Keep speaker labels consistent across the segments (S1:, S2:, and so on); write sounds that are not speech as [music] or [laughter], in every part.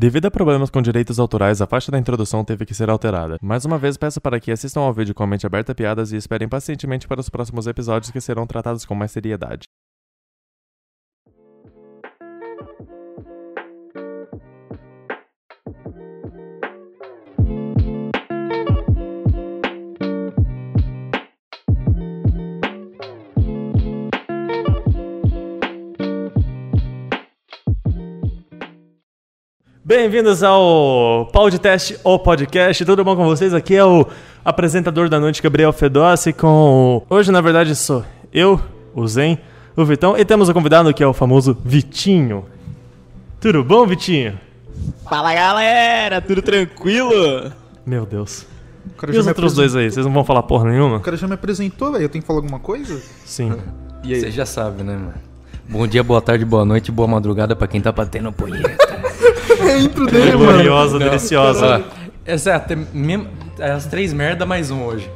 S1: Devido a problemas com direitos autorais, a faixa da introdução teve que ser alterada. Mais uma vez, peço para que assistam ao vídeo com a mente aberta a piadas e esperem pacientemente para os próximos episódios que serão tratados com mais seriedade. Bem-vindos ao Podcast, o podcast. Tudo bom com vocês? Aqui é o apresentador da noite, Gabriel Fedossi, com... Hoje, na verdade, sou eu, o Zen, o Vitão, e temos o convidado que é o famoso Vitinho. Tudo bom, Vitinho?
S2: Fala galera, tudo tranquilo?
S1: Meu Deus.
S3: O cara
S1: E
S3: já
S1: os
S3: me
S1: outros dois aí? Vocês não vão falar porra nenhuma?
S3: O cara já me apresentou, velho. Eu tenho que falar alguma coisa?
S1: Sim.
S3: E aí?
S4: Você já sabe, né, mano? Bom dia, boa tarde, boa noite, boa madrugada pra quem tá batendo punheta. [laughs]
S3: É a intro dele, mano.
S1: Gloriosa, deliciosa.
S4: Exato, é mesmo- é as três merda mais um hoje.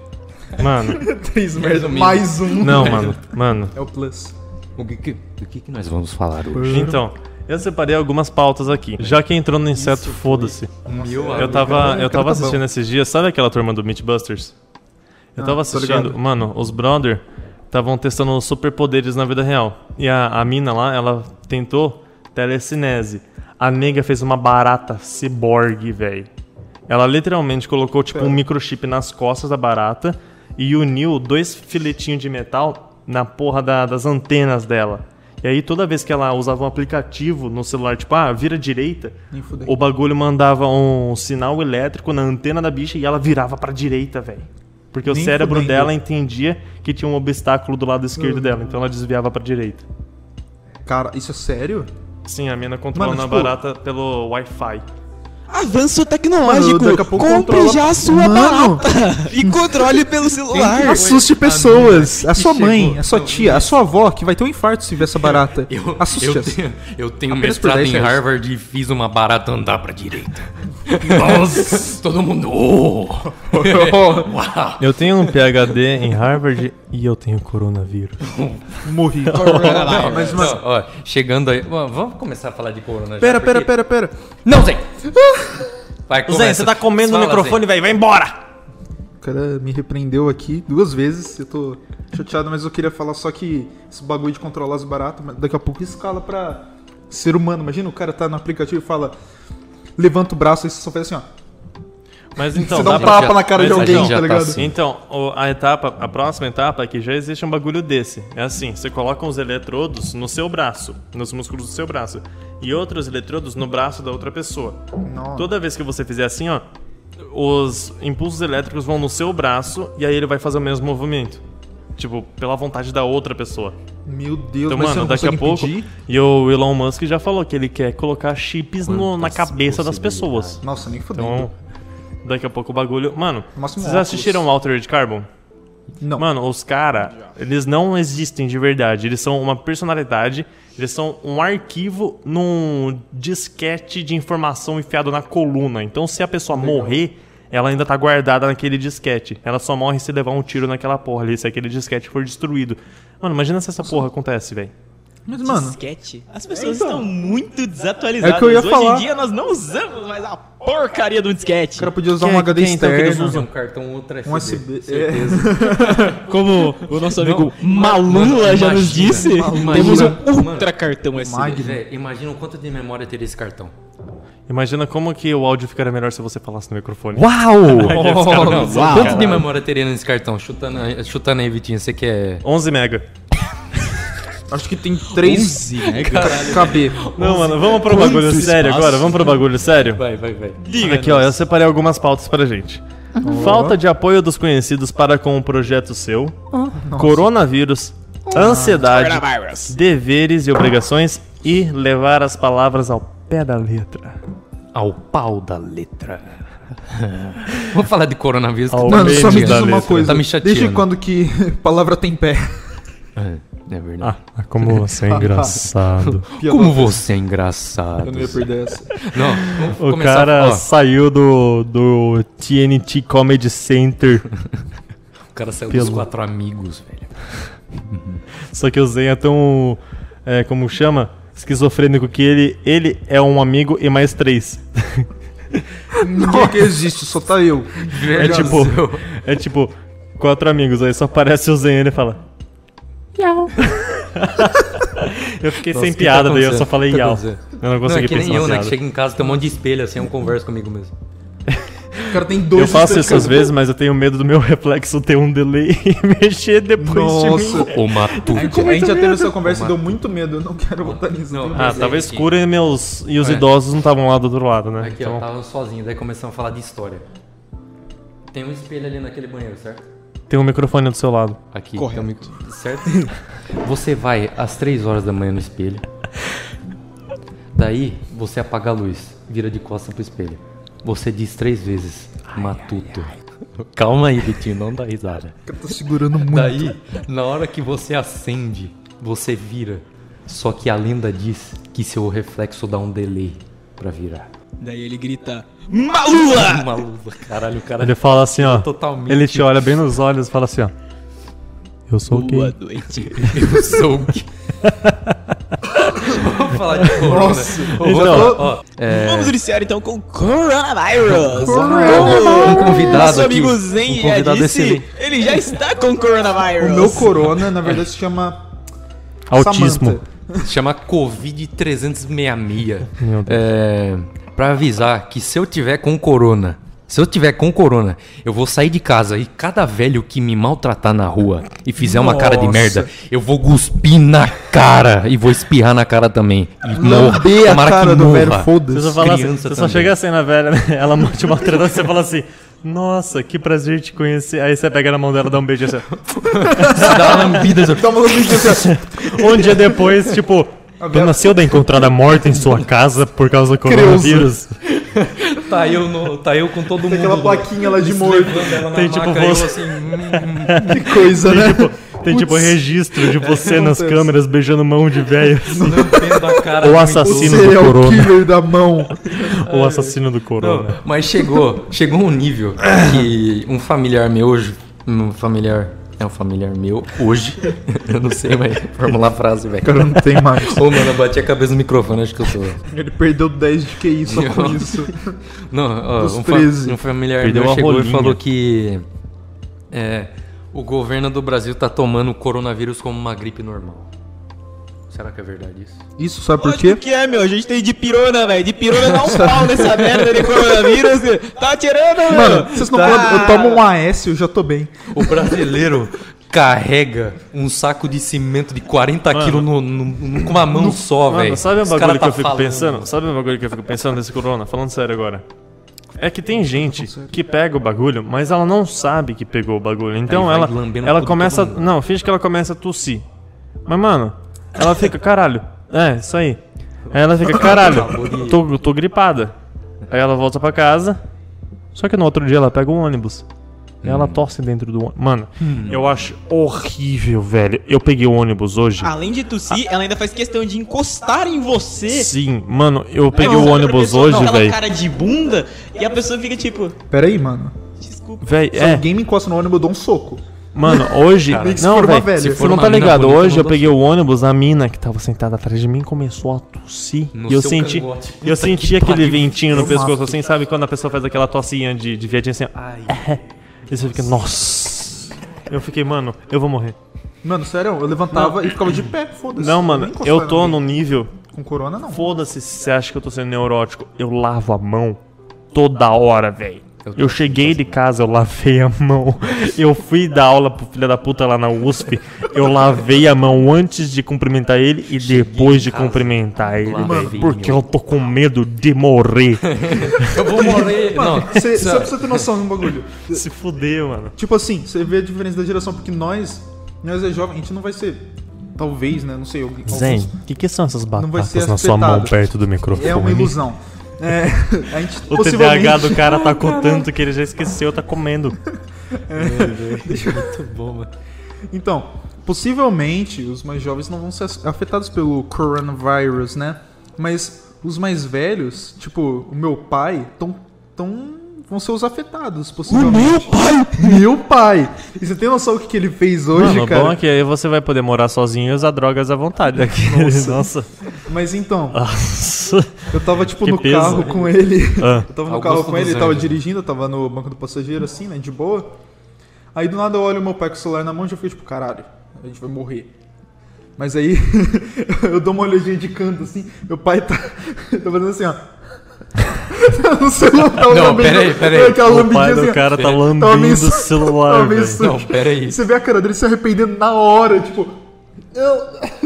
S1: Mano, [laughs]
S3: Três merda.
S4: Resumindo.
S3: Mais um.
S1: não, mano. Mano.
S3: É o plus.
S4: O que, que, o que, que nós vamos falar hoje?
S1: Então, eu separei algumas pautas aqui. Já que entrou no inseto, foda-se. Eu tava, eu tava
S3: tá
S1: assistindo
S3: bom.
S1: esses dias, sabe aquela turma do Mythbusters? Eu
S3: Ah,
S1: tava
S3: tô
S1: assistindo, mano, os brother estavam testando superpoderes na vida real. E a, a mina lá, ela tentou telecinese. A nega fez uma barata ciborgue, velho. Ela literalmente colocou tipo um microchip nas costas da barata e uniu dois filetinhos de metal na porra da- das antenas dela. E aí toda vez que ela usava um aplicativo no celular, tipo, ah, vira direita, o bagulho mandava um sinal elétrico na antena da bicha e ela virava pra direita, velho. Porque o
S3: Nem
S1: cérebro
S3: fudendo.
S1: dela entendia que tinha um obstáculo do lado esquerdo dela, então ela desviava pra direita.
S3: Cara, isso é sério?
S1: Sim, a mina controlando
S3: Mano,
S1: a
S3: tipo-
S1: barata pelo Wi-Fi.
S2: Avanço tecnológico,
S3: Mano, a
S2: compre
S3: controla-
S2: já a sua
S3: Mano!
S2: barata [laughs] e controle pelo celular.
S3: Assuste pessoas.
S4: mina
S3: A sua mãe,
S4: chegou-
S3: a sua tia, a sua avó, que vai ter um infarto se ver essa barata.
S4: Eu,
S3: Assuste
S4: eu tenho, eu tenho mestrado
S3: 10
S4: em. Harvard e fiz uma barata andar pra direita. Nossa! Todo mundo. Oh! Uau!
S1: Eu tenho um PhD em Harvard e eu tenho coronavírus.
S3: Morri. [laughs] Mas,
S4: Não,
S3: mano.
S4: ó, chegando aí. Ó, Vamos começar a falar de corona já,
S3: Pera, pera,
S4: porque-
S3: pera, pera.
S4: Não, Zé! Vai,
S1: Zé, você tá comendo no
S4: Fala,
S1: microfone, velho, vai embora!
S3: O cara me repreendeu aqui duas vezes. Eu tô chateado, mas eu queria falar só que esse bagulho de controlar as baratas, mas daqui a pouco escala pra ser humano. Imagina o cara tá no aplicativo e fala. Levanta o braço e você só faz assim, ó.
S1: Mas [laughs] então,
S3: Você dá
S1: dá
S3: um
S1: pra...
S3: tapa na cara
S1: mas
S3: de alguém, tá
S4: tá
S3: ligado?
S4: assim.
S1: Então, a etapa, a próxima etapa é que já existe um bagulho desse. É assim, você coloca uns eletrodos no seu braço, nos músculos do seu braço, e outros eletrodos no braço da outra pessoa.
S3: Nossa.
S1: Toda vez que você fizer assim, ó, os impulsos elétricos vão no seu braço e aí ele vai fazer o mesmo movimento. Tipo, pela vontade da outra pessoa.
S3: Meu Deus,
S1: Então,
S3: mas você
S1: mano,
S3: não
S1: daqui a pouco.
S3: impedir?
S1: E o Elon Musk já falou que ele quer colocar chips no- na cabeça das pessoas.
S3: Nossa, nem fodendo.
S1: Então, daqui a pouco o bagulho. Mano,
S3: Máximo
S1: vocês
S3: óculos.
S1: assistiram Altered Carbon?
S3: não.
S1: Mano, os caras, eles não existem de verdade. Eles são uma personalidade, eles são um arquivo num disquete de informação enfiado na coluna. Então, se a pessoa morrer, ela ainda tá guardada naquele disquete. Ela só morre se levar um tiro naquela porra ali, se aquele disquete for destruído. Mano, imagina se essa porra acontece, velho.
S3: Mas, mano,
S2: Disquete. As pessoas
S3: então.
S2: estão muito desatualizadas.
S3: É que eu ia
S2: Hoje
S3: falar.
S2: em dia nós não usamos mais a porcaria do disquete.
S3: o cara podia usar
S1: Quem-
S3: um HD
S1: quem então que eles
S3: externo.
S4: Usa um cartão Ultra SD.
S3: Um USB.
S4: Certeza. [laughs]
S2: Como o nosso amigo
S4: Não,
S2: Malula
S4: mano,
S2: já nos
S4: imagina,
S2: disse,
S4: imagina.
S2: temos um
S4: Mano,
S2: ultra cartão SD.
S3: Mag-
S4: Véi, imagina o quanto de memória teria esse cartão.
S1: Imagina como que o áudio ficaria melhor se você falasse no microfone.
S4: Uau! [laughs]
S1: Não,
S4: Quanto de memória teria nesse cartão? Chutando, chutando aí, Vitinho, você quer.
S1: 11 mega.
S3: Acho que tem 3 KB.
S1: Não, mano, vamos pro
S2: Quanto
S1: bagulho sério
S2: espaço.
S1: agora, vamos pro bagulho sério?
S4: Vai, vai, vai.
S1: Aqui, ó, eu separei algumas pautas pra gente. Falta de apoio dos conhecidos para com o projeto seu, coronavírus, ansiedade,
S2: Coronavirus.
S1: deveres e obrigações e levar as palavras ao pé da letra.
S4: Ao pau da letra. [laughs] Vamos falar de coronavírus. que
S1: Ao
S4: tá
S3: Mano, só me diz uma
S1: letra.
S3: coisa.
S4: Tá me chateando.
S3: Desde quando que [laughs] palavra tem pé?
S4: É, é verdade.
S1: Ah, como você é [laughs] engraçado. [laughs]
S4: Como você é engraçado.
S3: Eu não ia perder essa.
S4: Não, vamos
S1: O
S4: começar.
S1: cara saiu do, do TNT Comedy Center, [laughs]
S4: o cara saiu
S1: pelo-
S4: dos quatro amigos, velho.
S1: só que o Zen é tão, é, como chama, esquizofrênico que ele, ele é um amigo e mais três.
S3: Ninguém que existe, só tá eu.
S1: É tipo, é tipo, quatro amigos, aí só aparece o Zen e ele fala. Yau. eu fiquei
S4: Nossa,
S1: sem
S4: tá
S1: piada, daí eu só falei
S4: tá acontecendo?
S1: Eu não
S4: Não,
S1: consegui
S4: é que nem
S1: pensar
S4: eu, né? Que chega em casa, tem um monte de espelho, assim, eu converso comigo mesmo.
S3: O cara tem dois
S1: Eu faço isso às vezes, mas eu tenho medo do meu reflexo ter um delay [laughs] e mexer depois de
S3: Nossa.
S1: mim.
S4: O Matu.
S3: A gente, a gente já teve essa conversa e deu muito medo. Eu não quero botar nisso.
S4: Não,
S1: Ah, tava escuro e, meus, e os
S4: É.
S1: idosos não estavam lá do outro lado, né?
S4: Aqui, ó,
S1: Então,
S4: tava sozinho, daí começamos a falar de história. Tem um espelho ali naquele banheiro, certo?
S1: Tem um microfone do seu lado.
S4: Aqui,
S2: Correto.
S4: tem um micro- [laughs] certo? [laughs] Você vai às 3 horas da manhã no espelho. Daí, você apaga a luz, vira de costas pro espelho. Você diz três vezes, Matuto. Calma aí, Vitinho, não dá risada. [laughs]
S3: Cara tá segurando muito.
S4: Daí, na hora que você acende, você vira. Só que a lenda diz que seu reflexo dá um delay pra virar.
S2: Daí ele grita: Malula!
S4: Uma lula, caralho, o cara
S1: Ele fala assim, ó.
S4: totalmente.
S1: Ele te olha bem nos olhos e fala assim, ó. Eu sou
S2: Boa
S1: gay.
S2: noite.
S4: Eu sou o que. [laughs] Vamos falar de corona.
S3: Nossa.
S1: Então,
S4: ó, é,
S2: Vamos iniciar então com Coronavirus.
S4: um convidado
S2: Nosso
S4: aqui.
S2: amigo
S4: um
S2: Zen já
S4: convidado
S2: disse,
S4: excelente.
S2: ele já está com Coronavirus.
S3: O meu corona, na verdade, se chama
S1: Autismo.
S3: Samantha.
S4: Se chama Covid 366.
S1: Meu Deus.
S4: É, pra avisar que se eu tiver com corona, se eu tiver com corona, eu vou sair de casa e cada velho que me maltratar na rua e fizer uma cara de
S3: Nossa.
S4: merda, eu vou cuspir na cara e vou espirrar na cara também. E
S3: Lamber a
S4: Tomara que
S3: cara do
S4: morra.
S3: velho,
S1: Você só,
S3: foda-se.
S1: fala assim, você só chega assim na velha, né? [laughs] Ela te maltratando, você fala assim, nossa, que prazer te conhecer. Aí você pega na mão dela, dá um beijo assim.
S4: Você [laughs] dá uma lambida. assim,
S3: Dá uma lambidinha assim.
S1: Um dia depois, tipo, Dona Cilda é encontrada morta em sua casa por causa do coronavírus. [laughs]
S4: Tá eu, no, tá eu com todo mundo.
S3: Tem aquela plaquinha lá de morto.
S1: Tem tipo
S4: maca,
S1: você-
S4: assim, hum, [laughs]
S3: Que coisa, né?
S1: Tem tipo registro de você nas
S3: acontece?
S1: câmeras beijando mão de velho.
S4: lambendo a cara.
S1: O
S4: de um
S3: O
S1: assassino do corona.
S3: killer da mão. [laughs]
S1: O assassino do corona.
S4: Não, mas chegou, chegou um nível que um familiar meu hoje, um familiar, é um familiar meu hoje, [laughs] eu não sei, mas formular a frase,
S3: O
S4: velho.
S3: cara não tem mais. [laughs]
S4: Ô, mano, eu bati a cabeça no microfone, acho que eu tô.
S3: Ele perdeu 10 de QI só com isso. [laughs]
S4: Não, ó,
S3: Dos
S4: um, fa-
S3: 13.
S4: um familiar
S1: Perdeu
S4: meu chegou e
S1: rolinha.
S4: falou que é, o governo do Brasil tá tomando o coronavírus como uma gripe normal. Será que é verdade isso?
S3: Isso, sabe por quê?
S2: que é, meu. A gente tem de pirona, velho. De pirona dá um pau nessa merda de coronavírus. [laughs] Tá tirando, meu.
S3: Mano, vocês não
S2: Tá.
S3: podem. Eu tomo um AS, eu já tô bem.
S4: O brasileiro carrega um saco de cimento de 40 quilos no- no- no- com uma mão só, velho.
S1: Mano, sabe um bagulho
S4: cara
S1: que eu
S4: tá
S1: fico
S4: falando.
S1: pensando? Sabe um bagulho que eu fico pensando desse corona? Falando sério agora. É que tem gente que pega o bagulho, mas ela não sabe que pegou o bagulho. Então ela, ela começa. Não, finge que ela começa a tossir. Mas, mano, ela fica, caralho. É, isso aí. Aí ela fica, caralho, tô, tô gripada. Aí ela volta pra casa. Só que no outro dia ela pega um ônibus. E ela tosse dentro do ônibus. Mano, eu acho horrível, velho. Eu peguei o ônibus hoje.
S2: Além de tossir, ela ainda faz questão de encostar em você.
S1: Sim, mano, eu peguei
S2: Não,
S1: o ônibus hoje, velho.
S2: cara de bunda e a pessoa fica tipo,
S3: Pera aí, mano.
S2: desculpa.
S1: Véi,
S3: Se
S1: é.
S3: alguém me encosta no ônibus, eu dou um soco.
S1: Mano, hoje.
S3: Se
S1: não, velho.
S3: velha.
S1: Você
S3: Se
S4: for
S1: não tá
S4: mina
S1: ligado?
S4: bonita,
S1: Hoje
S4: não
S1: eu peguei o ônibus, a mina que tava sentada atrás de mim começou a tossir.
S4: No
S1: e eu senti.
S4: cangote.
S1: Eu senti
S4: que
S1: aquele
S4: pariu.
S1: ventinho no
S3: Eu
S1: pescoço,
S3: mato.
S1: assim, sabe? Quando a pessoa faz aquela tossinha de, de viadinho assim. Ai. [laughs] E você fica, nossa. Eu fiquei, mano, eu vou morrer.
S3: Mano, sério, eu levantava e ficava de pé, foda-se.
S1: Não, mano, eu
S3: em
S1: tô no nível.
S3: Com corona, não.
S1: Foda-se se você acha que eu tô sendo neurótico. Eu lavo a mão toda hora, velho. Eu cheguei de casa, eu lavei a mão. Eu fui dar aula pro filho da puta lá na USP. Eu lavei a mão antes de cumprimentar ele e depois de
S4: casa,
S1: cumprimentar ele, velho. Porque eu tô com medo de morrer. [laughs]
S4: Eu vou morrer. Não,
S3: Você precisa ter noção de um bagulho.
S1: Se fuder, mano.
S3: Tipo assim, você vê a diferença da geração, porque nós, nós é jovem, a gente não vai ser. Talvez, né? Não sei. alguém-
S1: Zen,
S3: alguns-
S1: o que, que são essas
S3: vai ser
S1: batatas na sua mão perto do microfone?
S3: É uma ilusão. É, a gente
S1: O
S3: possivelmente.
S1: TDAH do cara tá com tanto que ele já esqueceu, tá comendo.
S4: Muito bom, mano.
S3: Então, possivelmente os mais jovens não vão ser afetados pelo coronavirus, né? Mas os mais velhos, tipo, o meu pai, tão, tão vão ser os afetados, possivelmente. meu pai! [laughs] Meu pai! E você tem noção do que, que ele fez hoje,
S1: Mano, o
S3: cara?
S1: bom é que aí você vai poder morar sozinho e usar drogas à vontade aqui. [laughs] Nossa.
S3: Mas então,
S1: Nossa.
S3: eu tava, tipo,
S1: Que
S3: no
S1: peso.
S3: carro com ele.
S1: Ah. [laughs]
S3: Eu tava no
S4: Augusto
S3: carro com ele, ele tava dirigindo, eu tava no banco do passageiro, assim, né, de boa. Aí do nada eu olho meu pai com o celular na mão e já fico tipo, caralho, a gente vai morrer. Mas aí eu dou uma olhadinha de canto, assim, meu pai tá, tá fazendo assim, ó. [laughs] no celular,
S4: Não, peraí, peraí.
S3: Aquela
S1: O pai
S3: assim,
S1: do
S3: ó.
S1: cara tá lambendo
S3: meio
S1: o celular, [laughs] velho.
S4: Não, pera aí.
S3: E você vê a cara dele se arrependendo na hora, tipo. Eu...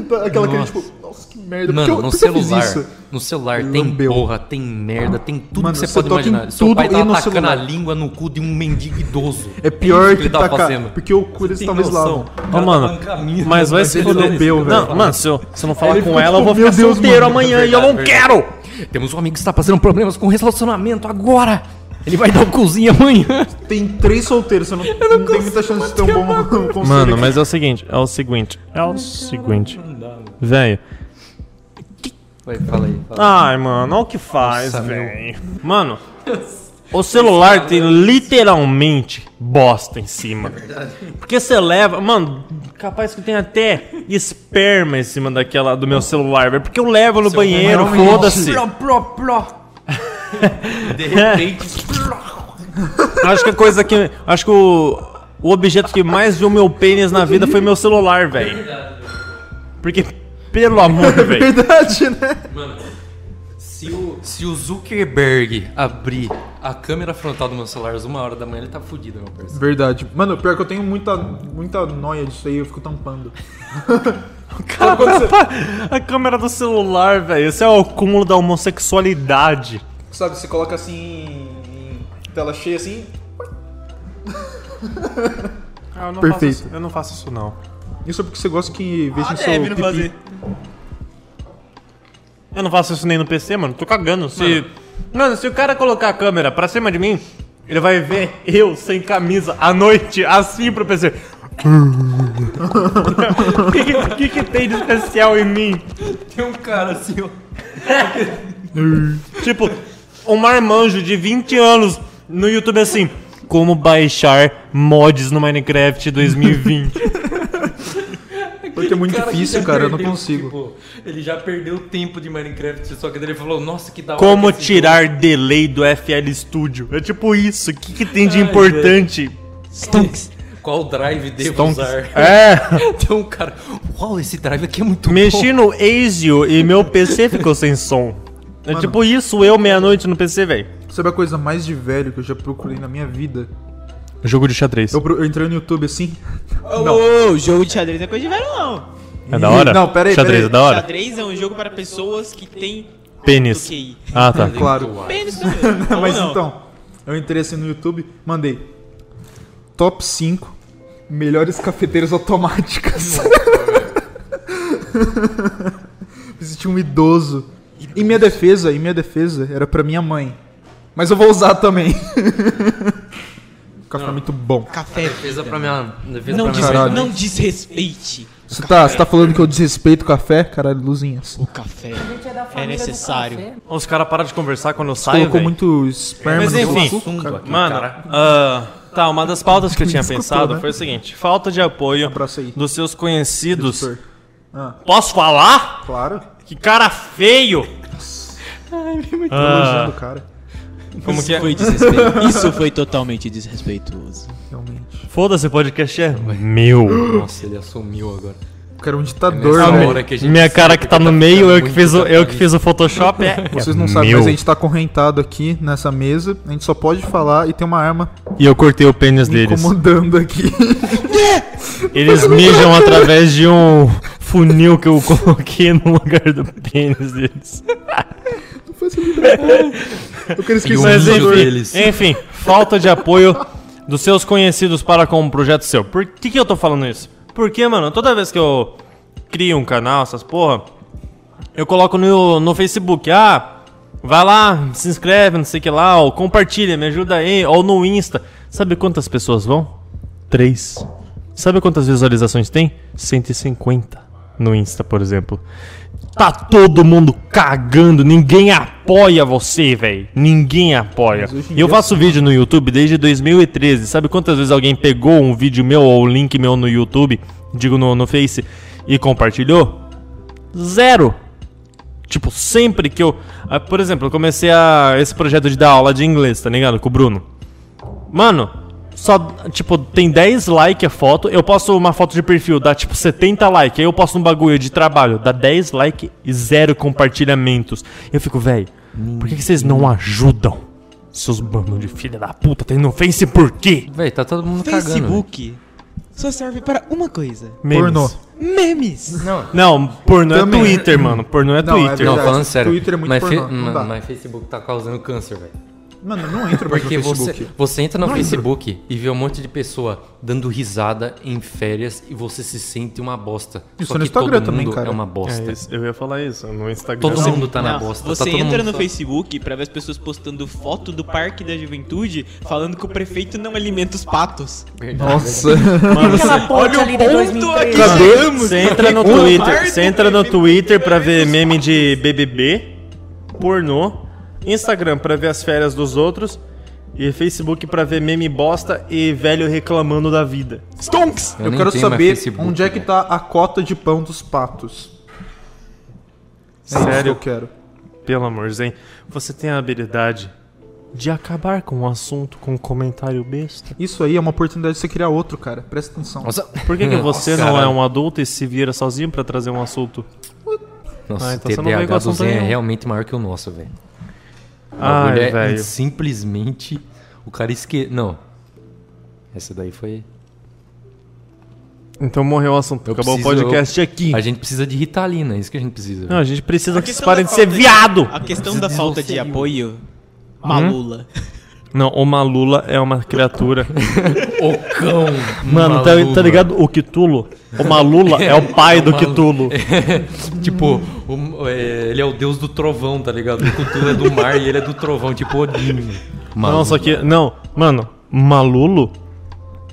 S3: [laughs] Aquela cara,
S4: Nossa.
S3: tipo, nossa, que merda.
S4: Mano,
S3: que eu,
S4: no
S3: que
S4: celular,
S3: isso?
S4: no celular tem
S3: lambeu.
S4: porra, tem merda, tem tudo
S3: Mano,
S4: que você
S3: você
S4: pode imaginar. Seu
S3: tudo
S4: pai tá
S3: no
S4: atacando a
S3: celular.
S4: língua no cu de um mendigo idoso.
S3: É pior
S4: isso
S3: que,
S4: ele tá fazendo.
S3: porque o cu eles talvez lá.
S4: Cara
S1: mano, mas vai
S4: mas
S1: se
S4: ele
S1: foder.
S3: lambeu, velho.
S1: Não, mano, se eu, se eu não falar
S3: Ele
S1: com ela, eu vou
S3: tipo,
S1: ficar
S3: Deus,
S1: solteiro amanhã e eu não quero!
S4: Temos um amigo que está passando problemas com relacionamento agora. Ele vai dar o cozinho amanhã.
S3: Tem três solteiros, você não, não, tem muita chance de ter um bom [laughs] conselho.
S1: Mano, mas é o seguinte, é o seguinte, é o seguinte. Velho.
S4: Vai, fala aí. Fala.
S1: Ai, mano, olha o que faz, velho. Mano, [laughs] o celular tem literalmente bosta em cima. Porque você leva. Mano, capaz que tem até esperma em cima daquela do meu celular, velho. Porque eu levo no banheiro,
S3: realmente.
S1: foda-se.
S4: De repente.
S1: Acho que a coisa que. Acho que o. O objeto que mais viu meu pênis na vida foi meu celular, velho. Porque, pelo amor, velho. [laughs]
S3: Verdade, né?
S4: Mano, se o, se o Zuckerberg abrir a câmera frontal do meu celular às uma hora da manhã, ele tá fudido, meu parceiro.
S3: Verdade. Mano, pior que eu tenho muita, muita noia disso aí, eu fico tampando. [laughs]
S1: Cara, [laughs] a câmera do celular, velho. Esse é o cúmulo da homossexualidade.
S3: Sabe, você coloca assim em tela cheia assim.
S1: Ah, eu não
S3: Perfeito.
S1: Faço, isso- eu não faço isso, não.
S3: Isso é porque você gosta que veja
S2: Ah,
S3: seu
S2: deve não
S3: pipi.
S2: fazer.
S1: Eu não faço isso nem no PC, mano. Tô cagando. Se... Mano. se o cara colocar a câmera pra cima de mim, ele vai ver eu sem camisa à noite, assim pro PC. O [laughs] que, que, que que tem de especial em mim?
S4: Tem um cara assim, ó. [laughs]
S1: Tipo, um marmanjo de 20 anos no YouTube assim. Como baixar mods no Minecraft 2020. [laughs]
S3: Porque é muito
S4: Cara
S3: difícil, cara, eu não
S4: perdeu,
S3: consigo.
S4: tipo, ele já perdeu o tempo de Minecraft, só que ele falou, nossa, que da hora.
S1: Como tirar delay do FL Studio. É tipo isso. O que, que tem de
S4: Ai,
S1: importante?
S4: jogo- [laughs] Qual drive devo
S1: Stonks.
S4: usar? [laughs]
S1: É.
S4: Tem um cara, uau, esse drive aqui é muito
S1: Mexi
S4: bom.
S1: no ASIO e meu PC ficou sem som. É
S3: Mano.
S1: tipo isso, eu meia-noite no PC, velho.
S3: Sabe a coisa mais de velho que eu já procurei na minha vida?
S1: Jogo de xadrez.
S3: Eu, eu entrei no YouTube assim.
S2: Ô, ô, jogo de xadrez não é coisa de velho, não.
S1: É da hora?
S3: Não, pera aí,
S1: Xadrez
S3: pera aí.
S1: é da hora?
S2: Xadrez é um jogo para pessoas que têm
S1: Pênis. Ah, tá.
S3: Claro. [laughs]
S2: Pênis também.
S3: Mas
S2: não.
S3: então, eu entrei assim no YouTube, mandei top 5 melhores cafeteiras automáticas. Existia [laughs] um idoso. Em minha defesa, em minha defesa, era pra minha mãe. Mas eu vou usar também. [laughs] Café é muito bom.
S2: Café.
S4: Defesa pra minha... Defesa
S2: Não,
S4: pra minha...
S3: Caralho.
S2: não desrespeite
S3: Você tá, você tá falando que eu desrespeito o café? Caralho, luzinhas.
S2: o café. É necessário.
S1: Os caras param de conversar quando eu saio,
S3: colocou
S1: velho.
S3: muito esperma
S1: Mas enfim,
S3: suco, cara.
S1: Mano,
S4: cara.
S1: ah, tá, uma das pautas que eu tinha [laughs]
S3: Escutou,
S1: pensado
S3: né?
S1: foi o seguinte: falta de apoio dos seus conhecidos.
S3: Ah,
S1: Posso falar?
S3: claro.
S1: Que cara feio!
S3: Tô
S1: Ah,
S3: elogiando o cara.
S1: como que é?
S2: Foi desrespeito. Isso foi totalmente desrespeituoso.
S3: Realmente.
S1: Foda-se, o podcast é meu.
S4: Nossa, ele assumiu agora.
S3: O cara é um ditador,
S4: a gente
S1: Minha cara que tá no
S4: ficando
S1: meio, eu que
S4: muito
S1: fiz o, eu que fiz o Photoshop é.
S3: Vocês
S1: é
S3: não sabem,
S1: meu.
S3: mas a gente tá correntado aqui nessa mesa. A gente só pode falar e tem uma arma
S1: E eu cortei o pênis deles.
S3: incomodando aqui.
S1: Eles mijam através de um funil que eu coloquei no lugar do pênis deles.
S3: Eu quero esquecer
S4: o
S1: Mas enfim,
S4: deles.
S1: enfim, falta de apoio dos seus conhecidos para com um projeto seu. Por que, que eu tô falando isso? Porque, mano, toda vez que eu crio um canal, essas porra, eu coloco no, no Facebook, ah, vai lá, se inscreve, não sei o que lá, ou compartilha, me ajuda aí, ou no Insta. Sabe quantas pessoas vão? Três. Sabe quantas visualizações tem? 150 no Insta, por exemplo. Tá todo mundo cagando, ninguém apoia você, velho. Ninguém apoia. E eu faço vídeo no YouTube desde 2013. Sabe quantas vezes alguém pegou um vídeo meu ou um link meu no YouTube, digo no, no Face, e compartilhou? Zero. Tipo, sempre que eu. ah, Por exemplo, eu comecei a, esse projeto de dar aula de inglês, tá ligado? Com o Bruno. Mano, só, tipo, tem 10 likes a foto. Eu posto uma foto de perfil, dá tipo 70 likes. Aí eu posto um bagulho de trabalho, dá 10 likes e zero compartilhamentos. Eu fico, velho, por que, que vocês não ajudam? Seus bandos de filha da puta, tem no Face por quê?
S4: Véi, tá todo mundo cagando.
S2: Facebook só serve para uma coisa:
S1: Memes.
S3: Pornô.
S2: memes.
S4: Não,
S1: Não, pornô é
S3: Também.
S1: Twitter, mano. Pornô é
S3: Não, é
S1: Twitter.
S4: não,
S3: verdade.
S4: falando sério.
S3: Twitter é muito
S4: mas,
S3: pornô, não
S4: ma-
S3: dá.
S4: mas Facebook tá causando câncer, velho.
S3: Mano, não entra mais no
S4: Porque você,
S3: Facebook.
S4: você entra no
S3: Não entro.
S4: Facebook e vê um monte de pessoa dando risada em férias e você se sente uma bosta.
S3: Isso
S4: Só
S3: no
S4: que todo
S3: Instagram também,
S4: mundo
S3: cara.
S4: é uma bosta.
S1: É isso, eu ia falar isso. No Instagram.
S4: Todo
S1: Não.
S4: mundo tá na
S2: Não,
S4: bosta.
S2: Você
S4: tá
S2: entra
S4: mundo
S2: no
S4: só-
S2: Facebook pra ver as pessoas postando foto do Parque da Juventude falando que o prefeito não alimenta os patos.
S4: Verdade,
S3: Nossa.
S2: Olha o ponto aqui.
S1: Você entra no Twitter, você entra no Twitter pra ver meme de BBB, pornô, Instagram pra ver as férias dos outros e Facebook pra ver meme bosta e velho reclamando da vida.
S2: Stonks!
S3: Eu,
S4: nem
S3: quero saber
S4: Facebook,
S3: onde é que tá a cota de pão dos patos. É isso que
S1: Sério?
S3: eu quero.
S1: Pelo amorzinho, você tem a habilidade de acabar com o assunto com um comentário besta.
S3: Isso aí é uma oportunidade de você criar outro, cara. Presta atenção.
S4: Nossa,
S1: Por que, que [laughs] você
S4: Nossa,
S1: não é um adulto e se vira sozinho pra trazer um assunto?
S4: Nossa,
S1: Ah, então
S4: o TDAH do Zen é realmente maior que o nosso, velho.
S1: Ai,
S4: bagulho é
S1: velho.
S4: simplesmente o cara esque... Não. Essa daí foi...
S1: Então morreu o assunto.
S4: Eu
S1: Acabou
S4: preciso-
S1: o podcast aqui.
S4: A gente precisa de Ritalina, é isso que a gente precisa.
S1: Não, a gente precisa
S2: A
S1: que vocês parem de ser
S2: de-
S1: viado.
S2: A questão da falta de apoio. Malula.
S1: Não, o Malula é uma criatura. [laughs]
S4: O cão!
S1: Mano, tá, tá ligado o Kitulo? O Malula é o pai do [laughs]
S4: o Malu-
S1: Kitulo. [laughs]
S4: tipo, o- é, ele é o deus do trovão, tá ligado? O Cthulhu é do mar e ele é do trovão, tipo Odin.
S1: Não, só que. Não, mano, Malulo,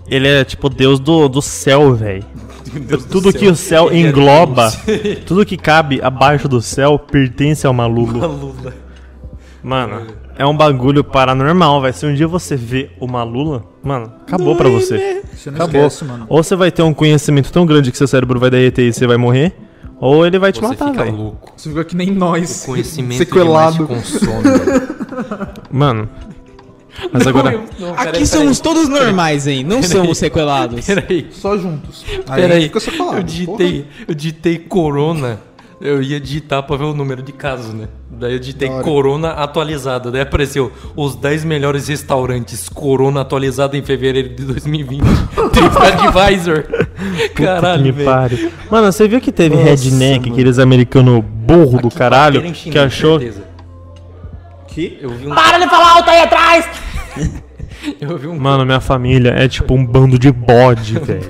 S1: ele é tipo Deus do, do céu, velho. Tudo que o céu
S4: Ele é
S1: engloba, tudo que cabe abaixo do céu pertence ao Malulo.
S4: Malula.
S1: Mano, é um bagulho paranormal, velho. Se um dia você vê o Malula, mano, acabou pra você.
S3: Você não
S1: Acabou.
S3: esquece, mano.
S1: Ou você vai ter um conhecimento tão grande que seu cérebro vai derreter e você vai morrer, ou ele vai te
S4: Você
S1: matar,
S4: fica
S1: velho.
S4: louco.
S3: Você fica que nem nós.
S4: Conhecimento
S3: sequelado.
S4: consome. [laughs]
S1: Mano. Mas agora.
S4: Não, não,
S2: Aqui
S4: peraí,
S2: somos todos normais, hein? Não somos sequelados.
S4: Peraí,
S3: Só juntos. Aí
S4: peraí.
S3: fica separado.
S4: Eu digitei, eu digitei corona. Eu ia digitar pra ver o número de casos, né? Daí eu digitei corona atualizada. Daí apareceu os 10 melhores restaurantes corona atualizado em fevereiro de 2020. [laughs] TripAdvisor.
S1: que [laughs]
S4: Caralho,
S1: me pare. Mano, você viu que teve
S4: Nossa,
S1: redneck,
S4: mano.
S1: aqueles americanos burro do caralho,
S4: em
S1: que achou.
S4: certeza.
S3: Que?
S4: Eu vi um,
S5: Para de falar alto aí atrás! [laughs]
S4: eu vi um
S1: Mano, minha família é tipo um bando de bode, velho.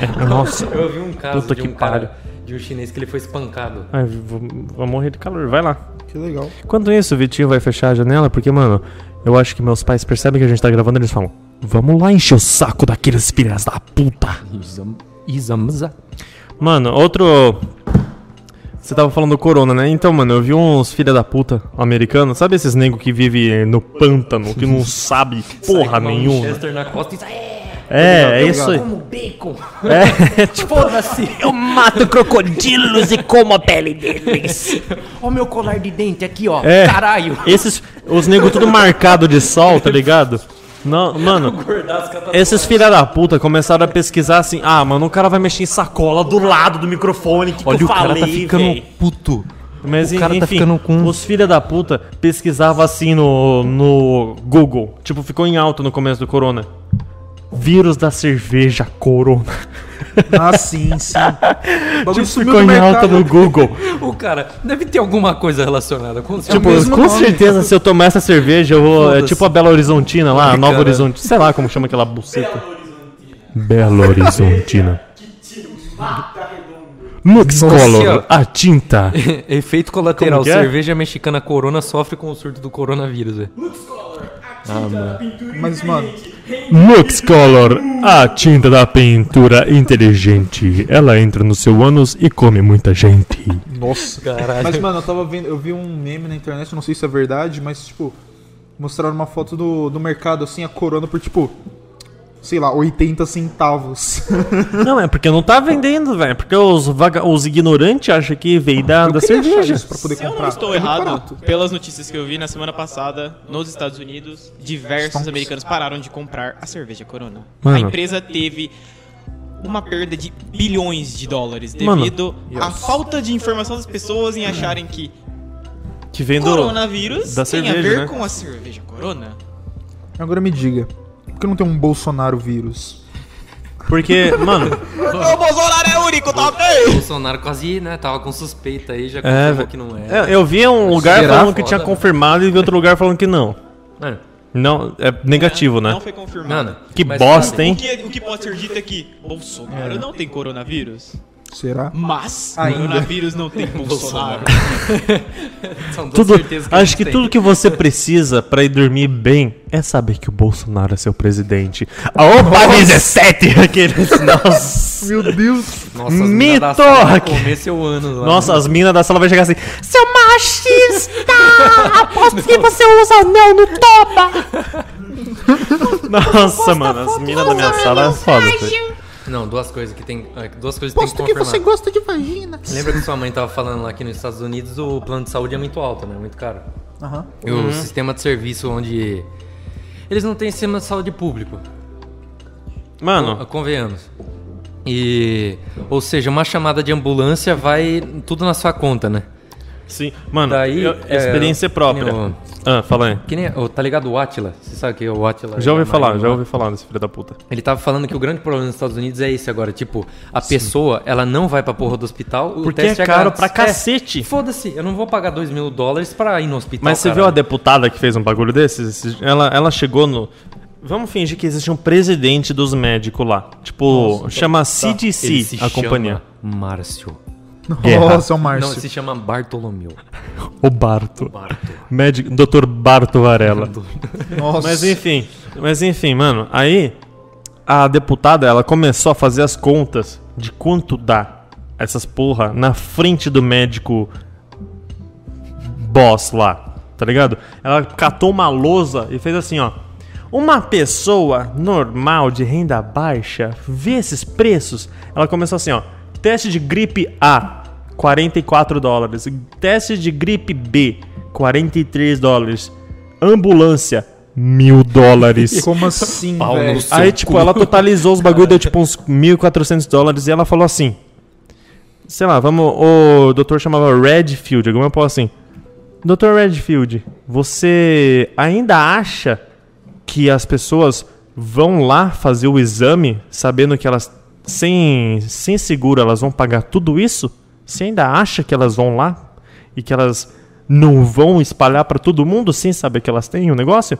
S1: É, nossa.
S4: Eu vi um caso
S1: Puta
S4: de
S1: que
S4: um cara,
S1: pariu.
S4: De um chinês que ele foi espancado.
S1: Ai, vou, vou morrer de calor, vai lá.
S3: Que legal.
S1: Enquanto isso, o Vitinho vai fechar a janela, porque, mano, eu acho que meus pais percebem que a gente tá gravando e eles falam: Vamos lá encher o saco daqueles filhas da puta.
S4: Isam- Isamza.
S1: Mano, outro. Você tava falando do corona, né? Então, mano, eu vi uns filha da puta americanos. Sabe esses nego que vive no pântano, que não [laughs] sabe porra nenhuma?
S4: Winchester na costa e sai, é,
S1: É, isso aí.
S5: Como bacon. [laughs]
S1: É, [laughs] tipo,
S4: foda-se.
S5: Eu mato crocodilos e como a pele deles. [laughs]
S4: Ó o meu colar de dente aqui, ó.
S1: É.
S4: Caralho.
S1: esses. Os nego tudo marcado de sol, tá ligado? Não, mano, esses filha da puta começaram a pesquisar assim: ah, mano, o cara vai mexer em sacola do lado do microfone. Que
S4: Olha,
S1: que eu
S4: o cara
S1: falei,
S4: tá ficando
S1: véi?
S4: puto.
S1: Mas
S4: O cara
S1: enfim,
S4: tá ficando com-
S1: os filha da puta pesquisavam assim no, no Google. Tipo, ficou em alta no começo do corona. Vírus da cerveja corona.
S3: Ah, sim, sim. [laughs] O
S1: Tipo, ficou em alta no Google.
S4: O cara deve ter alguma coisa relacionada com
S1: tipo,
S3: mesmo
S1: com
S3: nome.
S1: certeza, se eu tomar essa cerveja, eu vou. É tipo a Bela Horizontina lá, a Nova
S4: cara.
S1: Horizonte. Sei lá como chama aquela buceta. Bela Horizontina. Lux [laughs]
S4: Nossa.
S1: Color, a tinta. [laughs]
S4: Efeito colateral.
S1: É?
S4: Cerveja mexicana Corona sofre com o surto do coronavírus, velho.
S3: Mas, mano,
S1: Lux Color, a tinta da pintura inteligente. Ela entra no seu ânus e come muita gente.
S3: nossa. Mas, mano, eu tava vendo, eu vi um meme na internet, não sei se é verdade, mas, tipo, mostraram uma foto do, do mercado, assim, a corona por, tipo, sei lá, 80 centavos. [laughs]
S1: Não, é porque não tá vendendo, velho. Porque os, vaga... os ignorantes acham que veio da,
S3: Eu
S1: da cerveja.
S3: isso pra poder
S2: Se eu
S3: comprar.
S2: não estou
S3: É
S2: errado,
S3: barato.
S2: pelas notícias que eu vi na semana passada, nos Estados Unidos, diversos
S3: Stonks.
S2: americanos pararam de comprar a cerveja Corona. A
S1: Mano.
S2: empresa teve uma perda de bilhões de dólares
S1: Mano.
S2: devido à falta de informação das pessoas em acharem que
S1: Que vem do.
S2: coronavírus
S1: da
S2: tem a
S1: cerveja,
S2: ver
S1: né?
S2: com a cerveja Corona.
S3: Agora me diga, por que não tem um Bolsonaro vírus?
S1: Porque, mano, [laughs]
S2: o Bolsonaro é único, tá
S4: O
S2: ok?
S4: Bolsonaro quase, né, tava com suspeita aí, já
S1: É,
S4: confirmou
S1: velho.
S4: que não é.
S1: é, eu vi um lugar
S3: Será?
S1: falando que tinha
S4: Foda,
S1: confirmado e vi outro lugar falando que não.
S4: Mano,
S1: Não, é negativo, né?
S2: Não foi confirmado.
S4: mano,
S1: Que
S4: mas
S1: bosta, hein?
S2: O que, o que pode ser dito é que Bolsonaro não tem coronavírus,
S3: Será?
S2: mas
S3: Ainda.
S2: coronavírus não tem [laughs] Bolsonaro. [laughs]
S4: São duas
S1: Tudo,
S4: certezas
S1: acho
S4: a
S1: que
S4: gente
S1: tudo
S4: tem.
S1: que você precisa pra ir dormir bem é saber que o Bolsonaro é seu presidente. Opa, 17! [laughs] Aqueles. Nossa.
S3: Meu Deus!
S4: Nossa, as mina
S1: Mito!
S4: da sala vai comer seu ano lá.
S1: Nossa, as minas da sala vai chegar assim. Seu machista! Aposto que você usa anel no toba! Nossa, mano, as minas da minha sala é foda.
S4: Não, duas coisas que tem, é, duas coisas que tem que
S3: Posto que você gosta de vagina.
S4: Lembra que sua mãe tava falando lá que nos Estados Unidos o plano de saúde é muito alto, né? Muito caro.
S3: Aham.
S4: E o sistema de serviço onde eles não têm sistema de saúde público.
S1: Mano,
S4: Convenhamos. E ou seja, uma chamada de ambulância vai tudo na sua conta, né?
S1: Sim. Mano,
S4: Daí,
S1: eu-
S4: é,
S1: experiência própria.
S4: que nem o-
S1: Ah, fala aí.
S4: Que nem, ô, tá ligado o Atila? Você sabe que é o Atila?
S1: Já ouvi
S4: da
S1: falar, já ouvi falar desse filho da puta.
S4: Ele tava falando que o grande problema nos Estados Unidos é esse agora. Tipo, a pessoa, ela não vai pra porra do hospital. o
S1: Porque
S4: teste
S1: é caro
S4: grátis.
S1: pra
S4: É,
S1: cacete.
S4: Foda-se, eu não vou pagar dois mil dólares pra ir no hospital.
S1: Mas você
S4: caralho.
S1: viu a deputada que fez um bagulho desses? Esses- Ela, ela chegou no. Vamos fingir que existe um presidente dos médicos lá. Tipo, chama
S4: Ele
S1: CDC a companhia.
S4: Márcio.
S3: Nossa, é o
S4: Não,
S3: Márcio.
S4: se chama Bartolomeu.
S1: O Barto.
S4: Barto.
S1: Médico, Dr. Barto Varela. [laughs]
S3: Nossa.
S1: Mas enfim, mas enfim, mano, aí a deputada, ela começou a fazer as contas de quanto dá essas porra na frente do médico boss lá, tá ligado? Ela catou uma lousa e fez assim, ó. Uma pessoa normal de renda baixa vê esses preços. Ela começou assim, ó. Teste de gripe A, 44 dólares. Teste de gripe B, 43 dólares. Ambulância, mil dólares. [laughs]
S3: Como assim, velho?
S1: Aí, tipo, ela totalizou os bagulho, deu tipo uns 1.400 dólares e ela falou assim: Sei lá, vamos. O doutor chamava Redfield, alguma coisa assim. Doutor Redfield, você ainda acha que as pessoas vão lá fazer o exame sabendo que elas, sem, sem seguro, elas vão pagar tudo isso? Você ainda acha que elas vão lá e que elas não vão espalhar pra todo mundo sem saber que elas têm o negócio?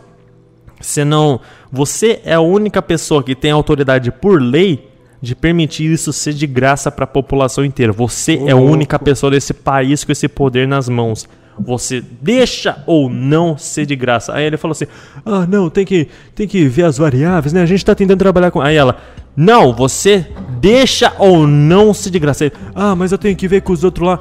S1: Você não. Você é a única pessoa que tem autoridade por lei de permitir isso ser de graça para a população inteira. Você é a única pessoa desse país com esse poder nas mãos. Você deixa ou não ser de graça. Aí ele falou assim: Ah, não, tem que, tem que ver as variáveis, né? A gente tá tentando trabalhar com. Aí ela: Não, você deixa ou não ser de graça. Ele, ah, mas eu tenho que ver com os outros lá.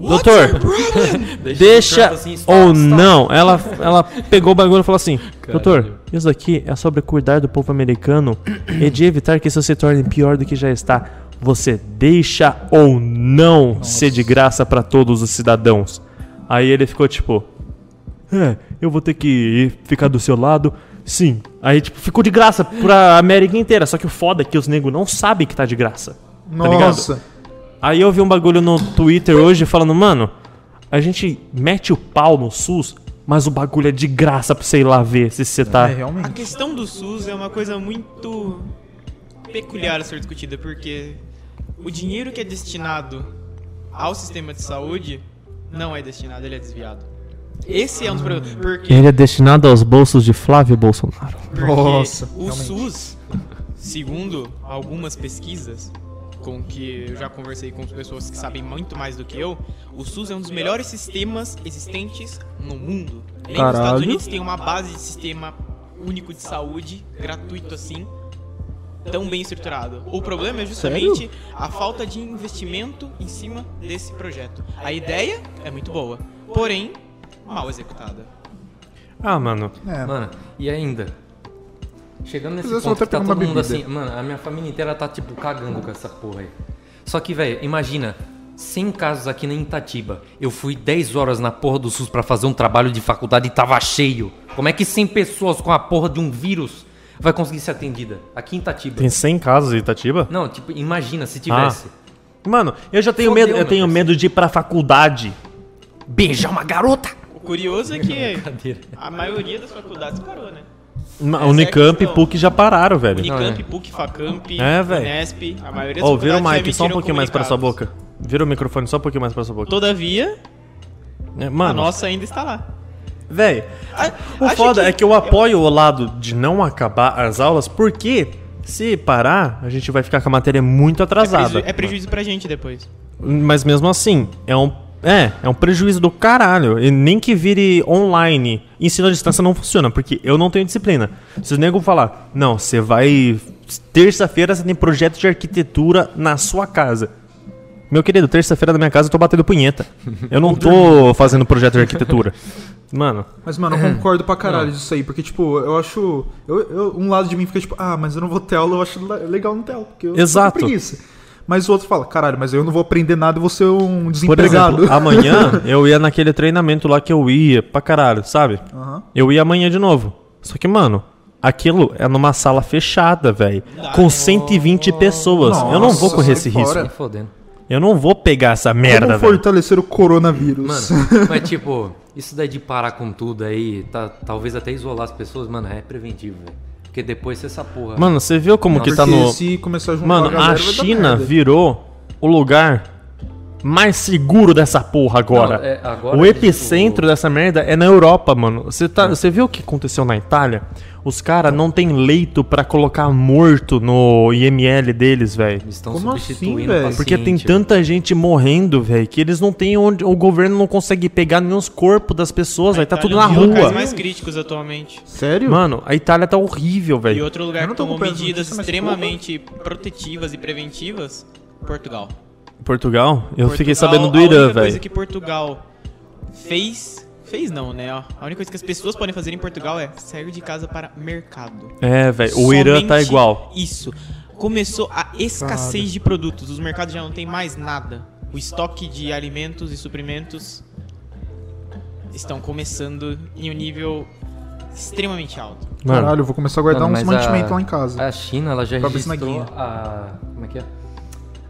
S1: Doutor, [laughs] deixa
S4: assim, stop,
S1: ou
S4: stop.
S1: não. Ela, ela pegou o bagulho e falou assim: Doutor, isso aqui é sobre cuidar do povo americano e de evitar que isso se torne pior do que já está. Você deixa ou não ser de graça para todos os cidadãos? Aí ele ficou tipo: É, eu vou ter que ir ficar do seu lado. Sim. Aí, tipo, ficou de graça pra América inteira. Só que o foda é que os negros não sabem que tá de graça. Tá?
S3: Nossa.
S1: Aí eu vi um bagulho no Twitter hoje falando, mano, a gente mete o pau no SUS, mas o bagulho é de graça pra você ir lá ver se você tá.
S3: É,
S2: A
S3: realmente.
S2: questão do SUS é uma coisa muito peculiar a ser discutida, porque o dinheiro que é destinado ao sistema de saúde não é destinado, ele é desviado. Esse é um dos problemas. Porque,
S1: Ele é destinado aos bolsos de Flávio Bolsonaro.
S2: porque
S3: Nossa,
S2: o
S3: realmente.
S2: SUS, segundo algumas pesquisas, com que eu já conversei com pessoas que sabem muito mais do que eu, o SUS é um dos melhores sistemas existentes no mundo. Nem nos
S3: Caralho.
S2: Estados Unidos tem uma base de sistema único de saúde, gratuito assim, tão bem estruturado. O problema é justamente a falta de investimento em cima desse projeto. A ideia é muito boa, porém mal executada.
S1: Ah, mano.
S3: É,
S4: Mano, e ainda? Chegando nesse ponto que tá todo mundo
S3: bebida.
S4: assim, mano, a minha família inteira tá tipo cagando com essa porra aí. Só que, velho, imagina, 100 casos aqui na Itatiba. Eu fui 10 horas na porra do SUS pra fazer um trabalho de faculdade e tava cheio. Como é que 100 pessoas com a porra de um vírus vai conseguir ser atendida? Aqui em Itatiba.
S1: Tem 100 casos em Itatiba?
S4: Não, tipo, imagina se tivesse.
S1: Mano, eu já tenho
S4: Fodeu,
S1: medo, eu tenho
S4: parceiro.
S1: medo de ir pra faculdade.
S4: Beijar uma garota!
S2: O curioso é que [laughs] a maioria das faculdades parou, né?
S1: Ma-
S2: Essa é a
S1: Unicamp e. PUC já pararam, velho.
S2: Unicamp,
S4: é.
S2: PUC, Facamp,
S1: É.
S2: Unesp, a maioria das
S1: Ó, vira o
S2: faculdades
S1: mic só um pouquinho mais pra sua boca. Vira o microfone só um pouquinho mais pra sua boca.
S2: Todavia,
S1: É,
S2: a
S1: Mano,
S2: nossa ainda está lá. A-
S1: o foda é que eu apoio o lado de não acabar as aulas, porque se parar, a gente vai ficar com a matéria muito
S2: É,
S1: atrasada.
S2: preju- é prejuízo pra gente depois.
S1: Mas mesmo assim, é um, é, é um prejuízo do caralho. E nem que vire online. Ensino à distância não funciona, porque eu não tenho disciplina. Se o nego falar, não, você vai. Terça-feira você tem projeto de arquitetura na sua casa. Meu querido, terça-feira na minha casa eu tô batendo punheta. Eu não tô fazendo projeto de arquitetura. Mano,
S3: Mas, mano, eu concordo pra caralho disso aí, porque, tipo, eu acho. Eu, eu- um lado de mim fica tipo, ah, mas eu não vou ter aula, eu acho le- legal não ter aula, porque eu
S1: Exato.
S3: tô com preguiça. Mas o outro fala, caralho, mas eu não vou aprender nada e vou ser um
S1: por
S3: desempregado.
S1: exemplo, [laughs] amanhã eu ia naquele treinamento lá que eu ia pra caralho, sabe?
S3: Aham.
S1: Eu ia amanhã de novo. Só que, mano, aquilo é numa sala fechada, velho. Com 120 pessoas. eu não vou
S3: Nossa,
S1: correr
S3: sai
S1: esse
S3: fora.
S1: risco.
S4: Fodendo.
S1: Eu não vou pegar essa
S3: Como
S1: merda, velho.
S3: fortalecer o coronavírus?
S4: Mano, [laughs] mas tipo, isso daí de parar com tudo aí, tá, talvez até isolar as pessoas, mano, é preventivo, velho. Porque depois se essa porra.
S1: Mano, você viu como que
S3: Porque
S1: tá no.
S3: se começar a juntar
S1: Mano,
S3: galera,
S1: a
S3: vai dar
S1: China virou o lugar mais seguro dessa porra agora.
S4: Não, é, agora
S1: o
S4: é,
S1: epicentro
S4: tipo-
S1: dessa merda é na Europa, mano. Você tá, você viu o que aconteceu na Itália? Os caras não tem leito pra colocar morto no IML deles, velho.
S4: Eles estão
S3: Como assim,
S4: substituindo
S3: velho?
S4: paciente.
S1: Porque tem tanta gente morrendo, velho, que eles não têm onde. O governo não consegue pegar nem os corpos das pessoas, vai tá tudo na
S2: é um locais
S1: rua.
S2: mais críticos atualmente.
S3: Sério?
S1: Mano, a Itália tá horrível,
S2: E
S1: velho.
S2: outro
S3: Eu
S2: lugar
S3: não
S2: que
S3: tô
S2: tomou medidas
S3: mas
S2: extremamente protetivas e preventivas, Portugal.
S1: Portugal? Eu fiquei
S2: Portugal,
S1: sabendo do
S2: A
S1: Irã,
S2: única coisa
S1: velho.
S2: que Portugal fez, fez não, né? ó. A única coisa que as pessoas podem fazer em Portugal é sair de casa para mercado.
S1: É, velho. O Irã tá igual.
S2: Isso. Começou a escassez de produtos. Os mercados já não tem mais nada. O estoque de alimentos e suprimentos estão começando em um nível extremamente alto.
S3: Caralho, eu vou começar a guardar
S4: Mano,
S3: uns mantimentos
S4: a-
S3: lá em casa.
S4: A China, ela já
S3: Pra se
S4: registrou a... Como é que é?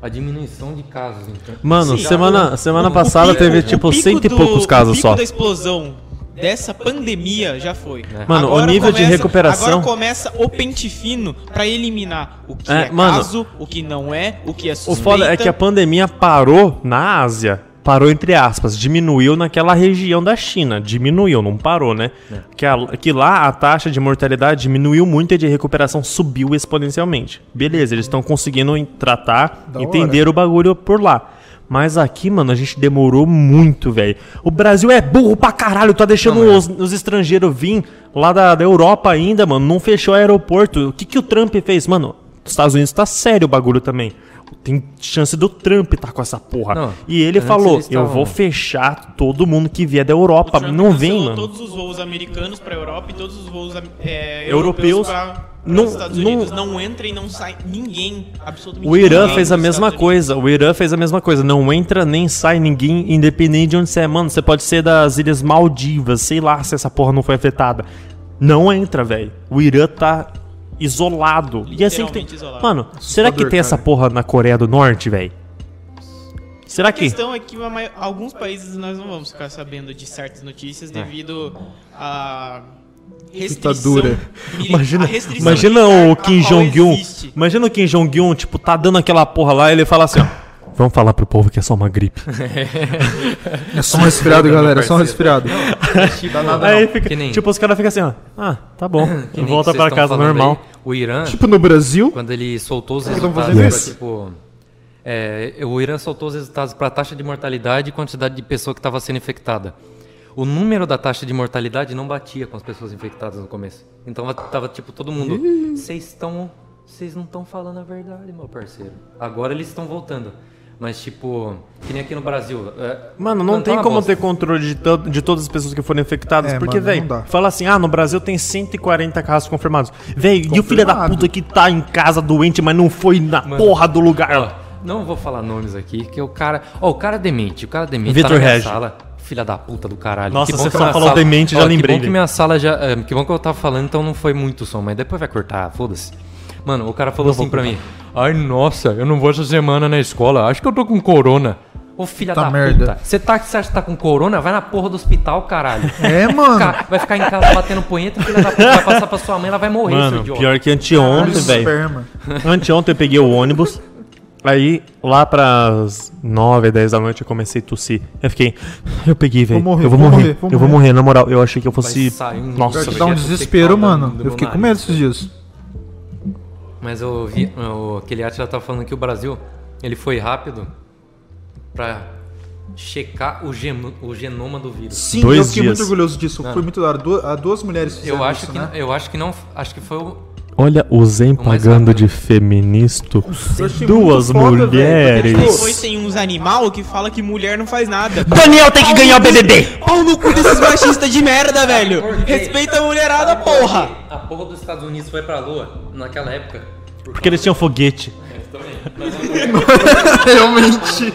S4: A diminuição de casos, então.
S1: Mano,
S2: Sim,
S1: semana, semana
S2: O
S1: passada
S2: pico-
S1: teve
S2: o
S1: tipo cento e
S2: do-
S1: poucos casos
S2: o pico
S1: só.
S2: da explosão dessa pandemia já foi.
S1: Mano, o nível de recuperação-
S2: Agora começa o pente fino pra eliminar o que
S1: É,
S2: é,
S1: mano,
S2: caso, o que não é, o que é
S1: O
S2: suspeita.
S1: foda é que a pandemia parou na Ásia. Parou entre aspas, diminuiu naquela região da China. Diminuiu, não parou, né? Que, a- que lá a taxa de mortalidade diminuiu muito e de recuperação subiu exponencialmente. Beleza, eles estão conseguindo tratar,
S3: Da
S1: entender o bagulho por lá. Mas aqui, mano, a gente demorou muito, velho. O Brasil é burro pra caralho, tá deixando
S4: Não,
S1: os, os estrangeiros vir lá da, da Europa ainda, mano. Não fechou o aeroporto. O que, que o Trump fez? Mano, os Estados Unidos tá sério o bagulho também. Tem chance do Trump tá com essa porra.
S4: Não,
S1: e ele falou: Eu vou fechar todo mundo que vier da Europa. Não vem, mano.
S2: todos os voos americanos pra Europa e todos os voos é,
S1: Europeus.
S2: europeus para
S1: Não-
S2: os Estados
S1: não-
S2: Unidos. Não entra e não sai ninguém, absolutamente
S1: O Irã
S2: ninguém
S1: fez a mesma coisa. O Irã fez a mesma coisa. Não entra nem sai ninguém, independente de onde você é. Mano, você pode ser das Ilhas Maldivas. Sei lá se essa porra não foi afetada. Não entra, velho. O Irã tá isolado. E assim que tem.
S2: Isolado.
S1: Mano, será que tem essa
S3: cara.
S1: porra na Coreia do Norte, velho? Será
S2: A
S1: que.
S2: questão é que a alguns países nós não vamos ficar sabendo de certas notícias devido a
S3: Ditadura. [laughs]
S1: Imagina,
S2: a
S1: imagina o
S2: a
S1: Kim Jong-un. Imagina o Kim Jong-un, tipo, tá dando aquela porra lá e ele fala assim, ó. Vamos falar pro povo que é só uma gripe.
S3: É só um resfriado, galera, é só um resfriado.
S4: Dá nada
S1: Aí
S4: não.
S1: fica,
S4: nem-
S1: tipo, os caras ficam assim, ó. Ah, tá bom. [laughs]
S4: que
S1: Volta pra casa normal.
S4: aí, o Irã,
S3: Tipo no Brasil,
S4: quando ele soltou os resultados,
S3: isso?
S4: tipo... É, o Irã soltou os resultados para a taxa de mortalidade e quantidade de pessoa que estava sendo infectada. O número da taxa de mortalidade não batia com as pessoas infectadas no começo. Então tava tipo todo mundo. Vocês estão. Vocês não estão falando a verdade, meu parceiro. Agora eles estão voltando. Mas tipo, que nem aqui no Brasil. é,
S1: Mano, não tem
S4: uma
S1: como
S4: bosta.
S1: ter controle de, to- de todas as pessoas que foram infectadas.
S3: É,
S1: porque,
S3: mano,
S1: velho, fala assim: ah, no Brasil tem 140 casos confirmados. Velho, e o filho da puta que tá em casa doente, mas não foi na porra do lugar lá?
S4: Não vou falar nomes aqui, que o cara. Ó, o cara é demente, o cara é demente.
S1: Vitor
S4: tá na minha
S1: Regi.
S4: sala. Filha da puta do caralho.
S1: Nossa,
S4: Que bom
S1: você
S4: que
S1: só falou
S4: sala-
S1: demente, já
S4: Ó,
S1: lembrei
S4: Que bom que minha sala já. é, Que bom que eu tava falando, então não foi muito som, mas depois vai cortar, foda-se. Mano, o cara falou assim pra mim: Ai, nossa, eu não vou essa semana na escola, acho que eu tô com corona. Ô filha
S3: Tá
S4: da
S3: merda.
S4: puta, você tá, você acha que tá com corona? Vai na porra do hospital, caralho. [laughs]
S3: É, mano.
S4: Ca- Vai ficar em casa batendo punheta, filha da puta vai passar pra sua mãe, ela vai morrer, seu
S1: Mano,
S4: idiota.
S1: pior que anteontem, velho. [laughs] Anteontem eu peguei o ônibus. Aí, lá pras 9, 10 da noite, eu comecei a tossir. Eu fiquei. Eu peguei, velho. Eu vou
S3: vou
S1: morrer.
S3: morrer, vou
S1: eu vou
S3: morrer.
S1: na moral. Eu achei que eu fosse.
S4: Vai um-
S1: Nossa,
S3: dá um desespero, mano. Eu fiquei com medo esses dias.
S4: Mas eu vi, o, aquele Atila tava falando que o Brasil, ele foi rápido pra checar o, geno- o genoma do vírus.
S3: Sim,
S1: Dois
S3: eu fiquei
S1: dias.
S3: muito orgulhoso disso. Foi muito da hora. Du- ah, duas mulheres fizeram
S4: Eu acho
S3: isso,
S4: que
S3: né?
S4: eu acho que não, acho que foi o
S1: Olha o Zen pagando de feministo. Duas mulheres.
S2: Depois tem uns animal que fala que mulher não faz nada.
S5: Daniel tem que ganhar o BBB.
S2: Pau no cu desses machistas de merda, velho. Respeita a mulherada, porra.
S4: A porra dos Estados Unidos foi pra lua naquela época.
S1: Porque eles tinham foguete. [laughs]
S3: Realmente.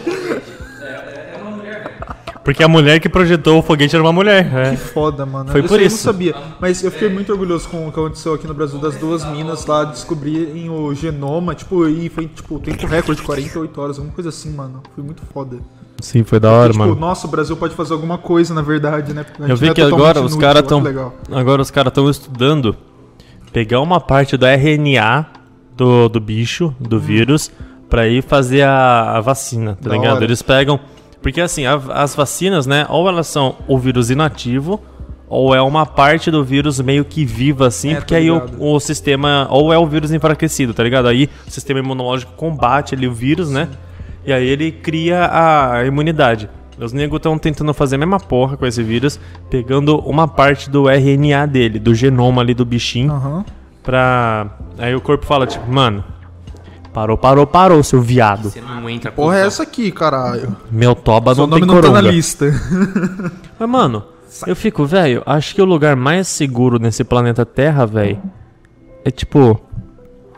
S1: Porque a mulher que projetou o foguete era uma mulher. é.
S3: Foda, mano.
S1: Foi
S3: eu
S1: por isso.
S3: Eu não sabia. Mas eu fiquei muito orgulhoso com o que aconteceu aqui no Brasil das duas minas lá descobrirem o genoma, tipo, e foi tipo tempo recorde, 48 horas, alguma coisa assim, mano. Foi muito foda.
S1: Sim, foi da hora,
S3: tipo,
S1: mano.
S3: nossa, o Brasil pode fazer alguma coisa, na verdade, né? Porque
S1: Eu vi
S3: é
S1: que agora os caras estão. Agora os caras estão estudando pegar uma parte do RNA do, do bicho, do vírus, pra ir fazer a, a vacina, tá
S3: Da
S1: ligado?
S3: hora.
S1: Eles pegam. Porque assim, a- as vacinas, né? Ou elas são o vírus inativo, ou é uma parte do vírus meio que viva, assim,
S3: É,
S1: porque aí o, o sistema. Ou é o vírus enfraquecido, tá ligado? Aí o sistema imunológico combate ali o vírus, né? E aí ele cria a imunidade. Os negros estão tentando fazer a mesma porra com esse vírus, pegando uma parte do RNA dele, do genoma ali do bichinho,
S3: Aham.
S1: pra. Aí o corpo fala, tipo, mano, parou, parou, parou, seu viado.
S4: Você não entra
S3: Porra, é essa aqui, caralho.
S1: Meu toba
S3: Seu
S1: não tem
S3: nome não tá na
S1: coronga.
S3: lista. [laughs]
S1: Mas, mano, eu fico, velho, acho que o lugar mais seguro nesse planeta Terra, velho, é tipo.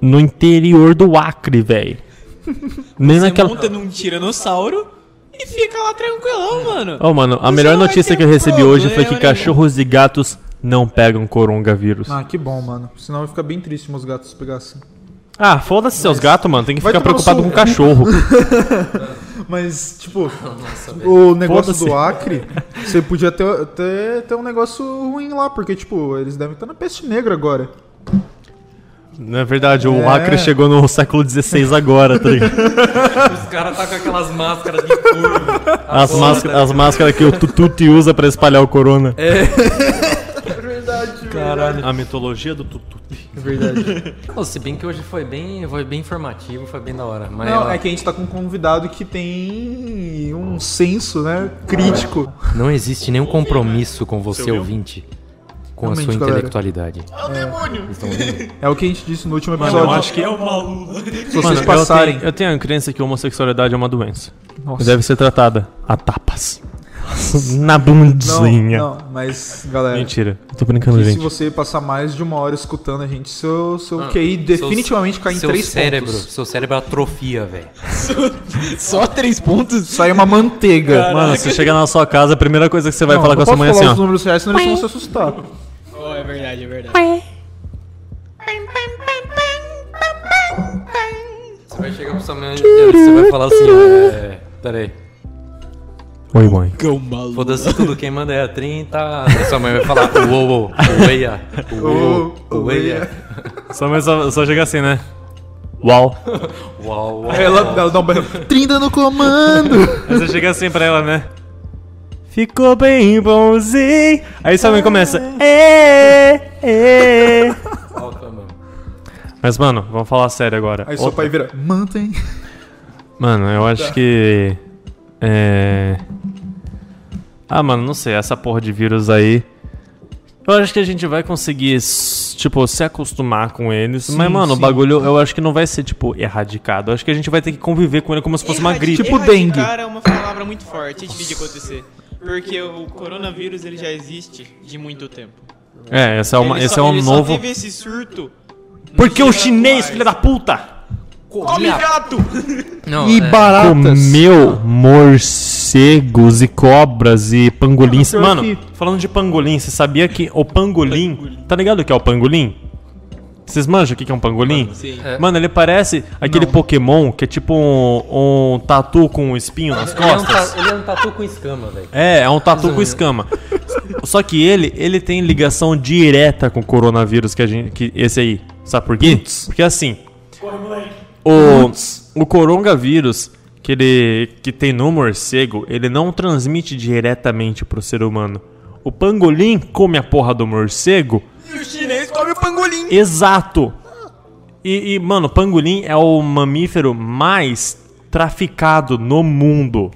S1: No interior do Acre, velho. [laughs] Nem
S2: Você
S1: naquela.
S2: monta num tiranossauro e fica lá tranquilão, mano.
S1: Oh, mano, a
S2: Você
S1: melhor
S2: vai
S1: notícia
S2: ter
S1: que eu recebi hoje foi que
S2: problema nenhum.
S1: cachorros e gatos não pegam coronavírus.
S3: Ah, que bom, mano. Senão eu ia ficar bem triste se meus gatos pegassem.
S1: Ah, foda-se seus gatos, mano. Tem que ficar preocupado com cachorro. [laughs]
S3: Mas, tipo, [laughs] o negócio do Acre, você podia ter, ter, ter um negócio ruim lá, porque, tipo, eles devem estar na peste negra agora.
S1: Não é verdade, o
S3: É.
S1: Acre chegou no século XVI agora, tá ligado? [laughs]
S4: Os caras tá com aquelas máscaras de curva.
S1: As, máscaras, as máscaras que o Tututi usa pra espalhar o corona.
S3: É
S1: Caralho. A mitologia do Tututi.
S3: É verdade. [laughs]
S4: Pô, se bem que hoje foi bem, foi bem informativo, foi bem da hora. Mas
S3: Não,
S4: ó,
S3: é que a gente tá com um convidado que tem um senso, né, crítico.
S4: não existe nenhum compromisso com você, ouvinte, com a sua
S3: Realmente, galera.
S4: intelectualidade.
S2: É o demônio.
S4: Estão vendo?
S3: É o que a gente disse no último
S1: Mano,
S3: episódio.
S1: eu acho que.
S2: É o maluco.
S3: Se vocês
S1: Mano, eu
S3: passarem.
S1: tenho, eu tenho a crença que a homossexualidade é uma doença.
S3: Nossa.
S1: E deve ser tratada a tapas. [laughs] Na
S3: Não,
S1: bundinha.
S3: não, mas, galera.
S1: Mentira, eu tô brincando,
S3: que se
S1: gente.
S3: você passar mais de uma hora escutando a gente, seu, seu
S4: Ah,
S3: QI
S4: seu-
S3: definitivamente cai em
S4: seu
S3: três
S4: cérebro,
S3: pontos.
S4: Seu cérebro atrofia, velho. [laughs]
S2: Só três pontos?
S3: Sai uma manteiga.
S1: Mano, você chega na sua casa, a primeira coisa que você vai
S3: Não,
S1: falar
S3: não
S1: com a sua mãe é assim,
S3: os
S1: ó.
S3: números reais, senão eles vão se assustar.
S2: Oh, é verdade, é verdade.
S4: Você vai chegar pro sua mãe e você vai falar assim, é... Pera aí.
S1: Oi, mãe.
S2: Cão maluco.
S4: Foda-se tudo, quem manda é a 30. Aí sua mãe vai falar, uou, uou, ueia, uou, ueia.
S1: Sua mãe só, só chega assim, né? Uau.
S4: Uau, uau.
S3: Aí ela, ela dá um berro. 30 no comando!
S1: Aí você chega assim pra ela, né? Ficou bem bonzinho. Aí sua mãe começa.
S4: Alta, mano.
S1: Mas, mano, vamos falar sério agora.
S3: Aí seu pai vira. Mantém.
S1: Mano, eu acho que. É. Ah, mano, não sei, essa porra de vírus aí. Eu acho que a gente vai conseguir, tipo, se acostumar com eles. mas, mano, o
S3: sim.
S1: bagulho eu acho que não vai ser, tipo, erradicado. Eu acho que a gente vai ter que conviver com ele como se fosse uma
S2: Erradi-
S1: gripe.
S3: Tipo dengue.
S2: Erradicar é uma palavra muito forte, difícil de acontecer. Porque o coronavírus ele já existe de muito tempo.
S1: É, esse é, uma,
S2: Ele
S1: esse
S2: só-
S1: é um
S2: ele
S1: novo.
S2: Só teve esse surto.
S1: Porque o chinês, filho da puta,
S2: Come gato! [laughs]
S4: Não,
S3: E
S4: é,
S3: baratas.
S1: comeu morcegos e cobras e pangolins. Mano,
S3: que-
S1: falando de pangolim, você sabia que o pangolim. Tá ligado o que é o pangolim? Vocês manjam o que é um pangolim?
S2: Sim.
S4: É.
S1: Mano, ele parece aquele Pokémon que é tipo um, um tatu com um espinho nas
S4: ele, é um
S1: costas.
S4: ta- ele é um tatu com escama, velho.
S1: É, é um tatu com escama. Só que ele, ele tem ligação direta com o coronavírus que a gente, que esse aí. Sabe por quê? Porque assim, o, o coronavírus que ele que tem no morcego, ele não transmite diretamente pro ser humano. O pangolim come a porra do morcego.
S2: E o chinês come o pangolim.
S1: Exato. E, e, mano, o pangolim é o mamífero mais traficado no mundo.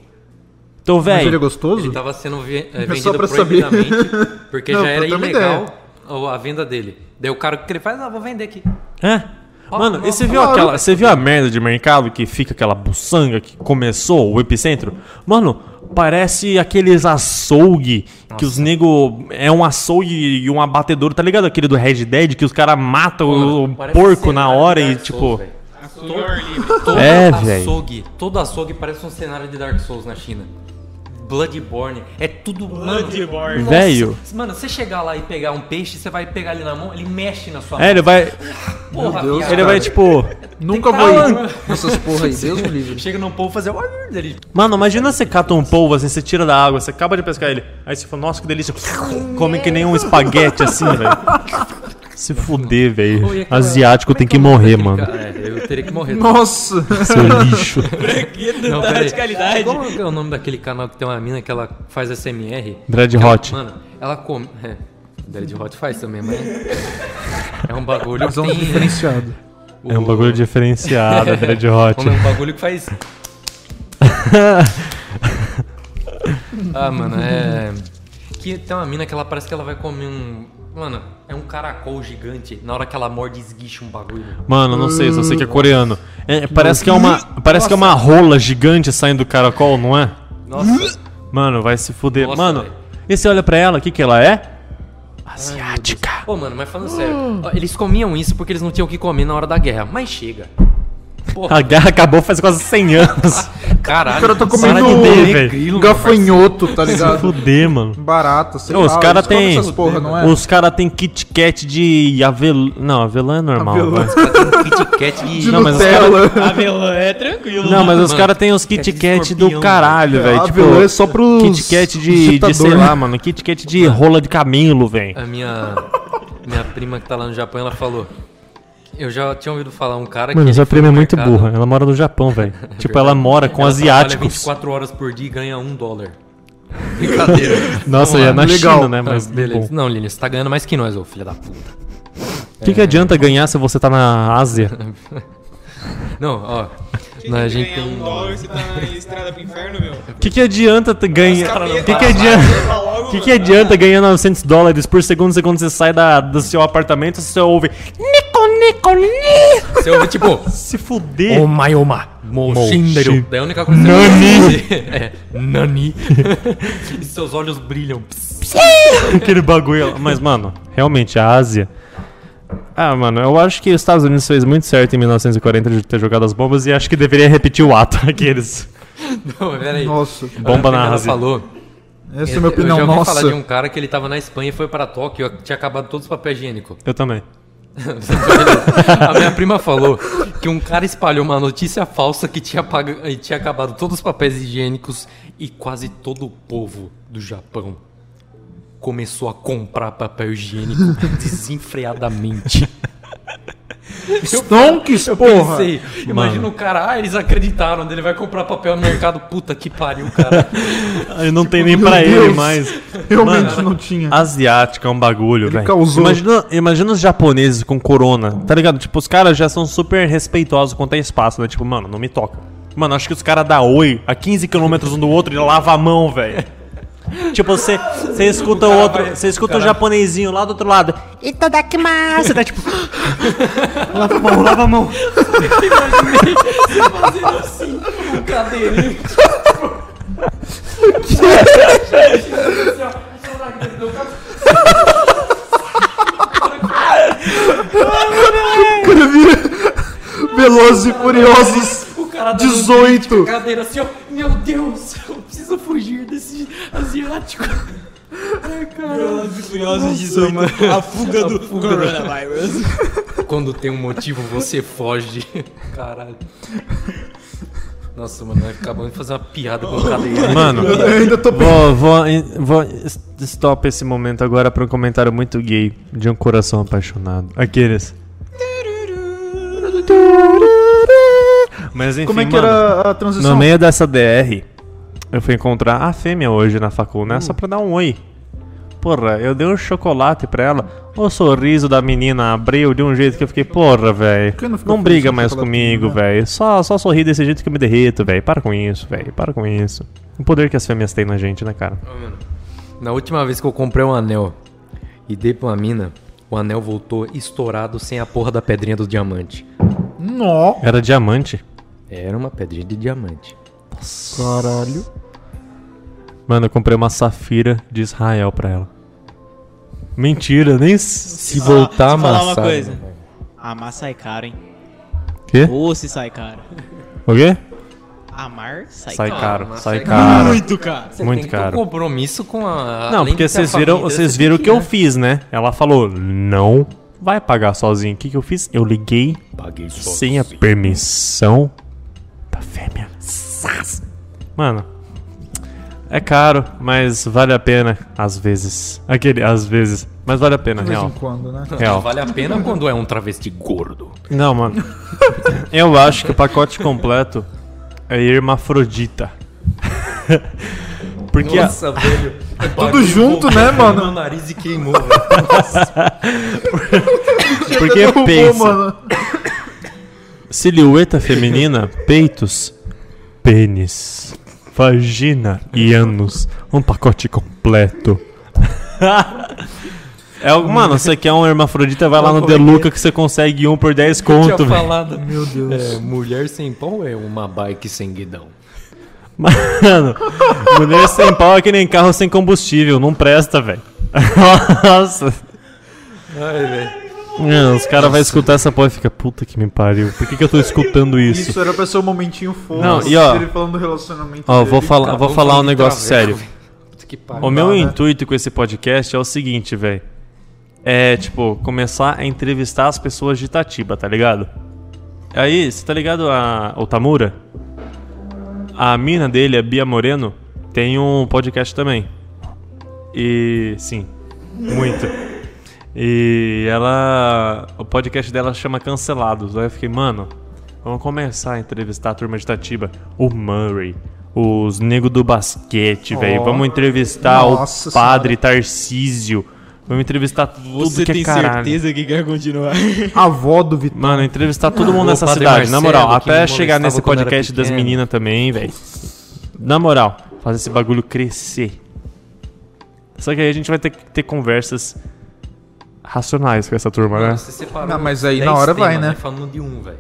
S1: Então,
S3: Mas ele é
S1: velho,
S3: gostoso?
S4: Ele tava sendo ve- é,
S3: só
S4: vendido proibidamente, [laughs] porque
S3: Não,
S4: já era ilegal a a venda dele. Daí o cara o que ele faz, ah, vou vender aqui.
S1: É. Mano, e você viu aquela. Você viu a merda de mercado que fica aquela buçanga que começou o epicentro? Mano, parece aqueles açougue que os nego. É um açougue e um abatedouro, tá ligado? Aquele do Red Dead que os caras matam o porco na hora e tipo.
S2: Ao ar livre.
S4: Todo
S1: É, velho.
S4: açougue, todo açougue parece um cenário de Dark Souls na China. Bloodborne, é tudo.
S2: Bloodborne.
S4: Mano,
S1: Velho.
S4: Mano, você chegar lá e pegar um peixe, você vai pegar ele na mão, ele mexe na sua
S1: É, ele vai.
S4: Porra,
S3: Deus.
S1: Ele vai tipo.
S3: Nunca vou ir nessas porra aí, Deus me livre.
S4: Chega num povo fazer. Ele...
S1: Mano, imagina você cata um polvo assim, você tira da água, você acaba de pescar ele. Aí você fala, nossa, que delícia. Come que nem um espaguete assim, velho. Se fuder, velho.
S4: Aquela-
S1: Asiático
S4: é
S1: tem
S4: que
S1: que
S4: é
S1: morrer,
S4: daquele
S1: mano.
S4: É, eu teria que morrer.
S3: Nossa!
S1: Seu lixo. [laughs]
S4: Não,
S2: radicalidade.
S4: Como é o nome daquele canal que tem uma mina que ela faz SMR?
S1: Dread Hot.
S4: Mano, ela come. É, Dread Hot faz também, mas. É um bagulho
S3: é um
S4: tem.
S3: diferenciado.
S1: É um bagulho diferenciado, Dread Hot.
S4: É um bagulho que faz. [laughs] ah, mano, é. Que tem uma mina que ela parece que ela vai comer um. Mano, é um caracol gigante. Na hora que ela morde, esguicha um bagulho.
S1: Mano, não sei, só sei que é coreano. É, parece que é uma. Parece que é uma rola gigante saindo do caracol, não é?
S4: Nossa.
S1: Mano, vai se fuder.
S4: Nossa,
S1: Mano,
S4: velho.
S1: e você olha pra ela, o que que ela é? Asiática.
S4: Ô, mano, mas falando sério, eles comiam isso porque eles não tinham o que comer na hora da guerra. Mas chega. Porra,
S1: A guerra acabou faz quase 100 anos.
S4: caralho.
S3: O cara tá comendo um gafanhoto, tá
S1: Se
S3: ligado?
S1: fuder, mano.
S3: Barata, sei
S1: Ô, Os
S3: lá.
S1: caras têm.
S3: essas porra, não é?
S1: Os caras têm Kit Kat de avelã. Não, avelã é normal.
S3: Avelã.
S1: vai.
S4: Cara, tem um Kit Kat de... [laughs]
S3: De
S1: Não, mas os
S3: Nutella.
S2: Avelã é tranquilo.
S1: Não, mas os caras têm os Kit Kat do caralho, velho. Tipo,
S3: avelã é só pros-
S1: Kit Kat de, de sei lá, mano. Kit Kat de rola de camelo, velho.
S4: A minha, minha prima que tá lá no Japão, ela falou... Eu já tinha ouvido falar um cara que...
S1: Mano,
S4: ele
S1: essa
S4: foi
S1: prima é muito
S4: mercado,
S1: burra. Ela mora no Japão, velho. [laughs] tipo, ela mora com
S4: ela
S1: asiáticos.
S4: 24 horas por dia e ganha um dólar. Brincadeira. [laughs]
S1: Nossa, e é na
S3: Legal.
S1: China, né? Mas
S4: Mas beleza.
S1: bom.
S4: Não, Lili, você tá ganhando mais que nós, ô filha da puta.
S1: O que, que adianta ganhar se você tá na Ásia? [laughs]
S4: Não, ó. Na
S2: quer
S4: gente tem...
S2: um dólar você tá na estrada pro inferno, meu?
S1: O que, que adianta ganhar? O que, que adianta? O que, que
S2: mano.
S1: adianta ganhar 900 dólares por segundo se quando você sai da, do seu apartamento você ouve Nico, Nico, Ni.
S4: Você ouve tipo...
S1: Se fuder.
S4: oh my. Moshinderu.
S1: Moshi-
S4: Daí a única coisa que você
S1: Nani.
S4: ouve é... Nani. [laughs] e seus olhos brilham.
S1: Aquele bagulho. Mas, mano, realmente, a Ásia. Ah, mano, eu acho que os Estados Unidos fez muito certo em 1940 de ter jogado as bombas e acho que deveria repetir o ato. [laughs] Aqueles.
S4: Não, peraí.
S3: Nossa,
S1: Bomba na Ásia.
S4: falou...
S3: essa é a
S4: eu,
S3: minha
S4: eu
S3: opinião.
S4: já ouvi
S3: Nossa.
S4: falar de um cara que ele tava na Espanha e foi para Tóquio tinha acabado todos os papéis higiênicos.
S1: Eu também.
S4: A minha prima falou que um cara espalhou uma notícia falsa que tinha, eh, tinha acabado todos os papéis higiênicos e quase todo o povo do Japão começou a comprar papel higiênico [laughs] desenfreadamente.
S3: Stonks,
S4: Eu
S3: porra!
S4: pensei, imagina o cara, ah, eles acreditaram, ele vai comprar papel no mercado, puta que pariu, cara. [laughs]
S1: Aí não tem nem
S3: Meu
S1: pra ele mais. [laughs]
S3: Realmente
S1: Mano,
S3: não tinha.
S1: Asiática é um bagulho, velho.
S3: causou.
S1: Imagina, imagina os japoneses com corona, tá ligado? Tipo, os caras já são super respeitosos quanto a espaço, né? Tipo, mano, não me toca. Mano, acho que os caras da Oi, a 15 km um do outro, e lava a mão, velho. Tipo, você, você escuta o outro, você escuta o japonesinho lá do outro lado.
S5: Itadakimasu.
S1: Você tá tipo. [laughs] lava a mão, lava a mão.
S4: Cadeirinho.
S3: Cara, vira Velozes e Furiosos
S4: cara dando
S3: 18.
S4: um cadeira assim, ó. Meu Deus, eu preciso fugir desse asiático. Ai, cara.
S2: E Furiosos 18. A fuga do coronavírus. [laughs]
S4: Quando tem um motivo, você foge. Caralho. Nossa, mano, acabamos de fazer uma piada com cadeira. [laughs]
S1: Mano,
S3: Eu ainda tô
S1: vou, vou, vou. Stop esse momento agora pra um comentário muito gay de um coração apaixonado. Aqueles. Mas enfim,
S3: Como é que
S1: mano,
S3: era a transição?
S1: No meio dessa DR, eu fui encontrar a fêmea hoje na facul, né? Só pra dar um oi. Porra, eu dei um chocolate pra ela. O sorriso da menina abriu de um jeito que eu fiquei, porra, velho.
S3: não
S1: Não briga mais comigo,
S3: né?
S1: velho. Só, só sorri desse jeito que eu me derreto, velho. Para com isso, velho. Para com isso. O poder que as fêmeas têm na gente, né, cara?
S4: Na última vez que eu comprei um anel e dei pra uma mina, o anel voltou estourado sem a porra da pedrinha do diamante.
S3: Nó.
S1: Era diamante.
S4: Era uma pedrinha de diamante.
S3: Caralho.
S1: Mano, eu comprei uma safira de Israel pra ela. Mentira, nem.
S4: Se voltar
S2: deixa eu falar uma
S4: amassado.
S2: coisa. Amar sai caro, hein?
S1: Quê?
S2: Ou se sai caro.
S1: O quê?
S2: Amar sai,
S1: Sai
S2: caro.
S1: caro,
S4: mas
S1: sai
S4: sai
S1: caro.
S2: Muito caro.
S4: Você
S1: Muito
S4: tem que ter
S1: caro.
S4: um compromisso com a.
S1: Não,
S4: além
S1: porque
S4: de ter a
S1: vocês viram,
S4: família,
S1: vocês
S4: você
S1: viram o que eu
S4: né?
S1: fiz, né? Ela falou, não vai pagar sozinho. O que, que eu fiz? Eu liguei
S4: Paguei só.
S1: sem a permissão da fêmea. Sas. Mano, é caro, mas vale a pena às vezes. Aquele, às vezes. Mas vale a pena,
S3: De vez em
S1: real.
S3: quando, né?
S1: Real.
S4: Vale a pena quando é um travesti gordo.
S1: Não, mano. [laughs] Eu acho que o pacote completo é hermafrodita. [laughs] Porque a-
S4: Nossa, velho.
S3: Tudo junto, né, mano?
S4: Meu nariz e queimou, velho. [laughs]
S1: porque
S3: Derrubou,
S1: pensa,
S3: mano.
S1: Silhueta feminina, peitos, pênis, vagina e ânus. Um pacote completo. É, algo- mano, você quer um hermafrodita, vai lá no Deluca que você consegue um por 10 conto,
S4: Tinha
S1: velho.
S4: falado.
S3: Meu Deus.
S4: É, mulher sem pau é uma bike sem guidão.
S1: Mano, mulher sem pau é que nem carro sem combustível, não presta, velho. [laughs] Nossa.
S4: Ai, velho.
S1: Mano, os caras vão escutar essa porra e fica, puta que me pariu. Por que, que eu tô escutando [laughs] isso?
S3: Isso era pra ser um momentinho fofo.
S1: Não, e ó-
S3: Ele falando do relacionamento
S1: Ó,
S3: dele.
S1: vou falar, vou falar um negócio sério.
S4: Puta que pariu.
S1: O meu
S3: né?
S1: intuito com esse podcast é o seguinte, velho. É, tipo, começar a entrevistar as pessoas de Itatiba, tá ligado? Aí, você tá ligado a, o Tamura? A mina dele, a Bia Moreno, tem um podcast também. E, sim, muito. E ela. O podcast dela chama Cancelados. Aí eu fiquei, mano, vamos começar a entrevistar a turma de Itatiba. O Murray, os negros do basquete, velho. Vamos entrevistar o padre Tarcísio. Vamos entrevistar tudo
S2: Você
S1: que
S2: tem
S1: é caralho.
S2: certeza que quer continuar?
S3: A avó do Vitão.
S1: Mano, entrevistar todo mundo
S4: O
S1: nessa cidade, na
S4: Marcelo,
S1: moral.
S4: que
S1: Até chegar nesse podcast das meninas também, velho. Na moral, fazer esse bagulho crescer. Só que aí a gente vai ter que ter conversas racionais com essa turma, né?
S4: Você separou
S3: Não, mas aí na
S4: 10
S3: hora vai,
S4: temas,
S3: né?
S4: Falando de um, velho.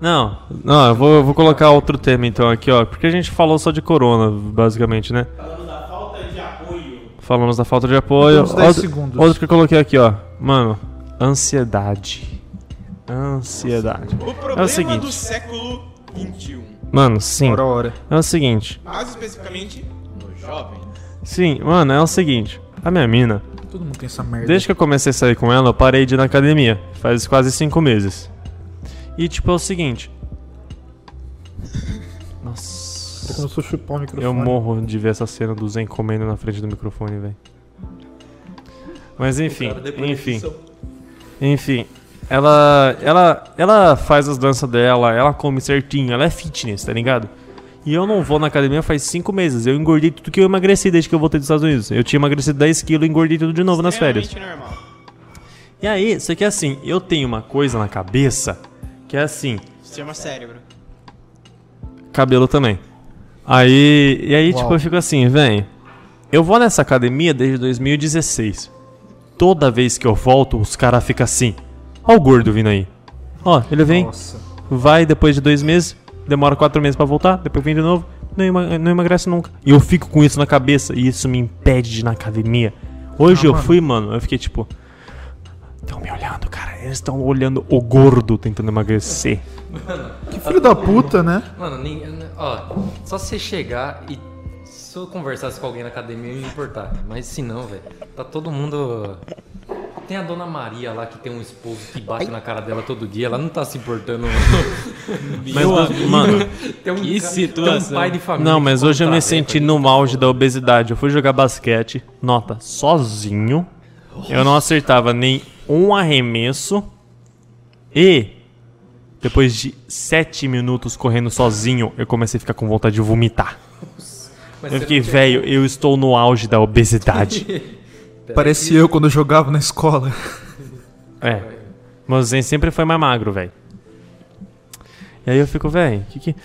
S1: Não, não, eu vou, eu vou colocar outro tema então aqui, ó. Porque a gente falou só de corona, basicamente, né? Falamos da falta de apoio.
S3: Temos 10
S1: Outro,
S3: segundos.
S1: outro que eu coloquei aqui, ó. Mano, ansiedade. Ansiedade.
S2: O problema
S1: seguinte.
S2: do século XXI,
S1: Mano, sim.
S3: Hora, hora.
S1: É o seguinte.
S2: mais especificamente nos jovens,
S1: Sim, mano, é o seguinte. A minha mina,
S3: Todo mundo tem essa merda.
S1: desde que eu comecei a sair com ela, eu parei de ir na academia. Faz quase cinco meses. E tipo, é o seguinte. Nossa.
S3: Começou a chupar o microfone.
S1: Eu morro de ver essa cena do Zen comendo na frente do microfone, velho. Mas enfim, enfim. Enfim. Ela, ela, ela faz as danças dela, ela come certinho, ela é fitness, tá ligado? E eu não vou na academia faz 5 meses. Eu engordei tudo que eu emagreci desde que eu voltei dos Estados Unidos. Eu tinha emagrecido 10 quilos e engordei tudo de novo nas férias.
S2: normal.
S1: E aí, isso aqui é assim, eu tenho uma coisa na cabeça que é assim,
S2: Se chama cérebro.
S1: cabelo também. Aí, e aí,
S3: Uau.
S1: tipo, eu fico assim, velho. Eu vou nessa academia desde 2016. Toda vez que eu volto, os caras ficam assim. Ó o gordo vindo aí. Ó, ele vem,
S3: Nossa.
S1: vai depois de dois meses, demora quatro meses pra voltar, depois vem de novo, não, ema- não emagrece nunca. E eu fico com isso na cabeça e isso me impede de ir na academia. Hoje
S3: Ah,
S1: eu
S3: mano.
S1: fui, mano, eu fiquei tipo. Estão me olhando, cara. Eles estão olhando o gordo tentando emagrecer.
S3: Que filho da puta, né?
S4: Mano, ninguém, ó, só você chegar e se eu conversasse com alguém na academia eu ia me importar. Mas se não, velho, tá todo mundo. Tem a dona Maria lá que tem um esposo que bate na cara dela todo dia, ela não tá se importando. [laughs]
S1: Mas, mano,
S4: tem um,
S2: Que
S4: cara-
S2: situação.
S4: Tem um pai de família.
S1: não, mas hoje eu me senti no auge da obesidade. Eu fui jogar basquete, nota, sozinho. Eu não acertava nem um arremesso. E depois de sete minutos correndo sozinho, eu comecei a ficar com vontade de vomitar.
S4: Mas
S1: Eu fiquei, velho, eu estou no auge da obesidade. [laughs]
S3: Parece eu quando eu jogava na escola.
S1: É. Meu Zen sempre foi mais magro, velho. E aí eu fico, velho, que que.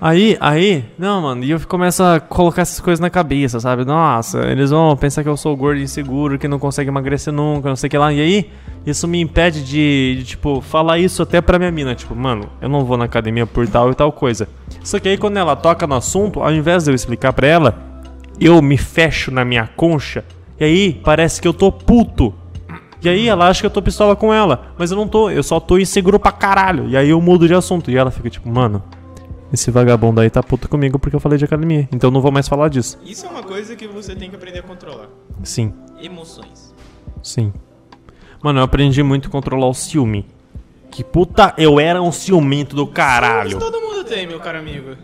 S1: Aí, aí, não, mano, e eu começo a colocar essas coisas na cabeça, sabe? Nossa, eles vão pensar que eu sou gordo e inseguro, que não consegue emagrecer nunca, não sei o que lá. E aí, isso me impede de, de, tipo, falar isso até pra minha mina. Tipo, mano, eu não vou na academia por tal e tal coisa. Só que aí, quando ela toca no assunto, ao invés de eu explicar pra ela, eu me fecho na minha concha. E aí, parece que eu tô puto. E aí ela acha que eu tô pistola com ela. Mas eu não tô, eu só tô inseguro pra caralho. E aí eu mudo de assunto. E ela fica tipo, mano, esse vagabundo aí tá puto comigo porque eu falei de academia. Então eu não vou mais falar disso.
S2: Isso é uma coisa que você tem que aprender a controlar.
S1: Sim,
S2: Emoções.
S1: sim. Mano, eu aprendi muito a controlar o ciúme. Que puta, eu era um ciumento do caralho.
S2: todo mundo tem, meu caro amigo.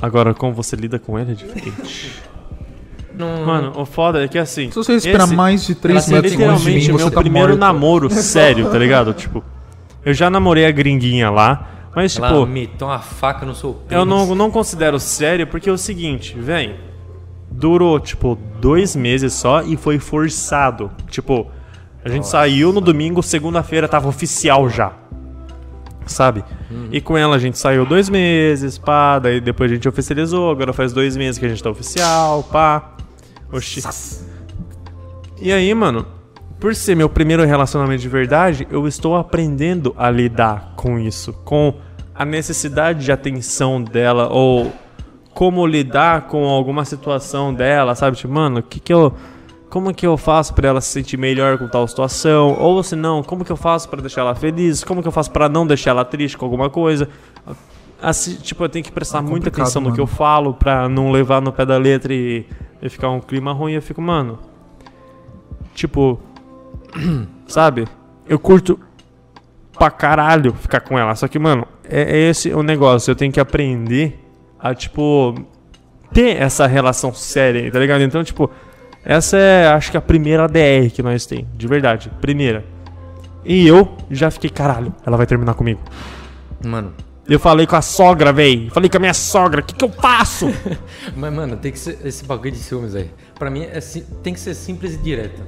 S1: Agora, como você lida com ele é diferente. [laughs]
S4: Não-
S1: Mano, o foda é que assim.
S3: Se você esperar
S1: esse-
S3: mais de 3
S4: Ela
S3: metros longe de
S1: literalmente
S3: mim,
S1: meu
S3: tá
S1: primeiro
S3: morto.
S1: namoro [laughs] sério, tá ligado? Tipo, eu já namorei a gringuinha lá, mas
S4: Ela
S1: tipo,
S4: meteu uma faca no seu pênis.
S1: eu não, não considero sério porque é o seguinte, vem, durou tipo dois meses só e foi forçado. Tipo, a gente saiu no domingo, segunda-feira tava oficial já. Sabe? E com ela a gente saiu dois meses, pá, daí depois a gente oficializou, agora faz dois meses que a gente tá oficial, pá. Oxi. E aí, mano, por ser meu primeiro relacionamento de verdade, eu estou aprendendo a lidar com isso, com a necessidade de atenção dela ou como lidar com alguma situação dela, sabe? Tipo, mano, o que que eu como que eu faço pra ela se sentir melhor com tal situação? Ou se não, como que eu faço pra deixar ela feliz? Como que eu faço pra não deixar ela triste com alguma coisa? Assim, tipo, eu tenho que prestar
S3: É
S1: muita atenção no que eu falo pra não levar no pé da letra e, e ficar um clima ruim. Eu fico, mano, tipo, [clears throat] sabe? Eu curto pra caralho ficar com ela. Só que, mano, é, é esse o negócio. Eu tenho que aprender a, tipo, ter essa relação séria, tá ligado? Então, tipo, essa é, acho que a primeira DR que nós tem, de verdade. Primeira. E eu já fiquei, caralho, ela vai terminar comigo.
S4: Mano,
S1: Eu falei com a sogra, véi. Falei com a minha sogra, o que, que eu faço? [laughs]
S4: mas mano, tem que ser esse bagulho de ciúmes aí. Pra mim é, tem que ser simples e direto.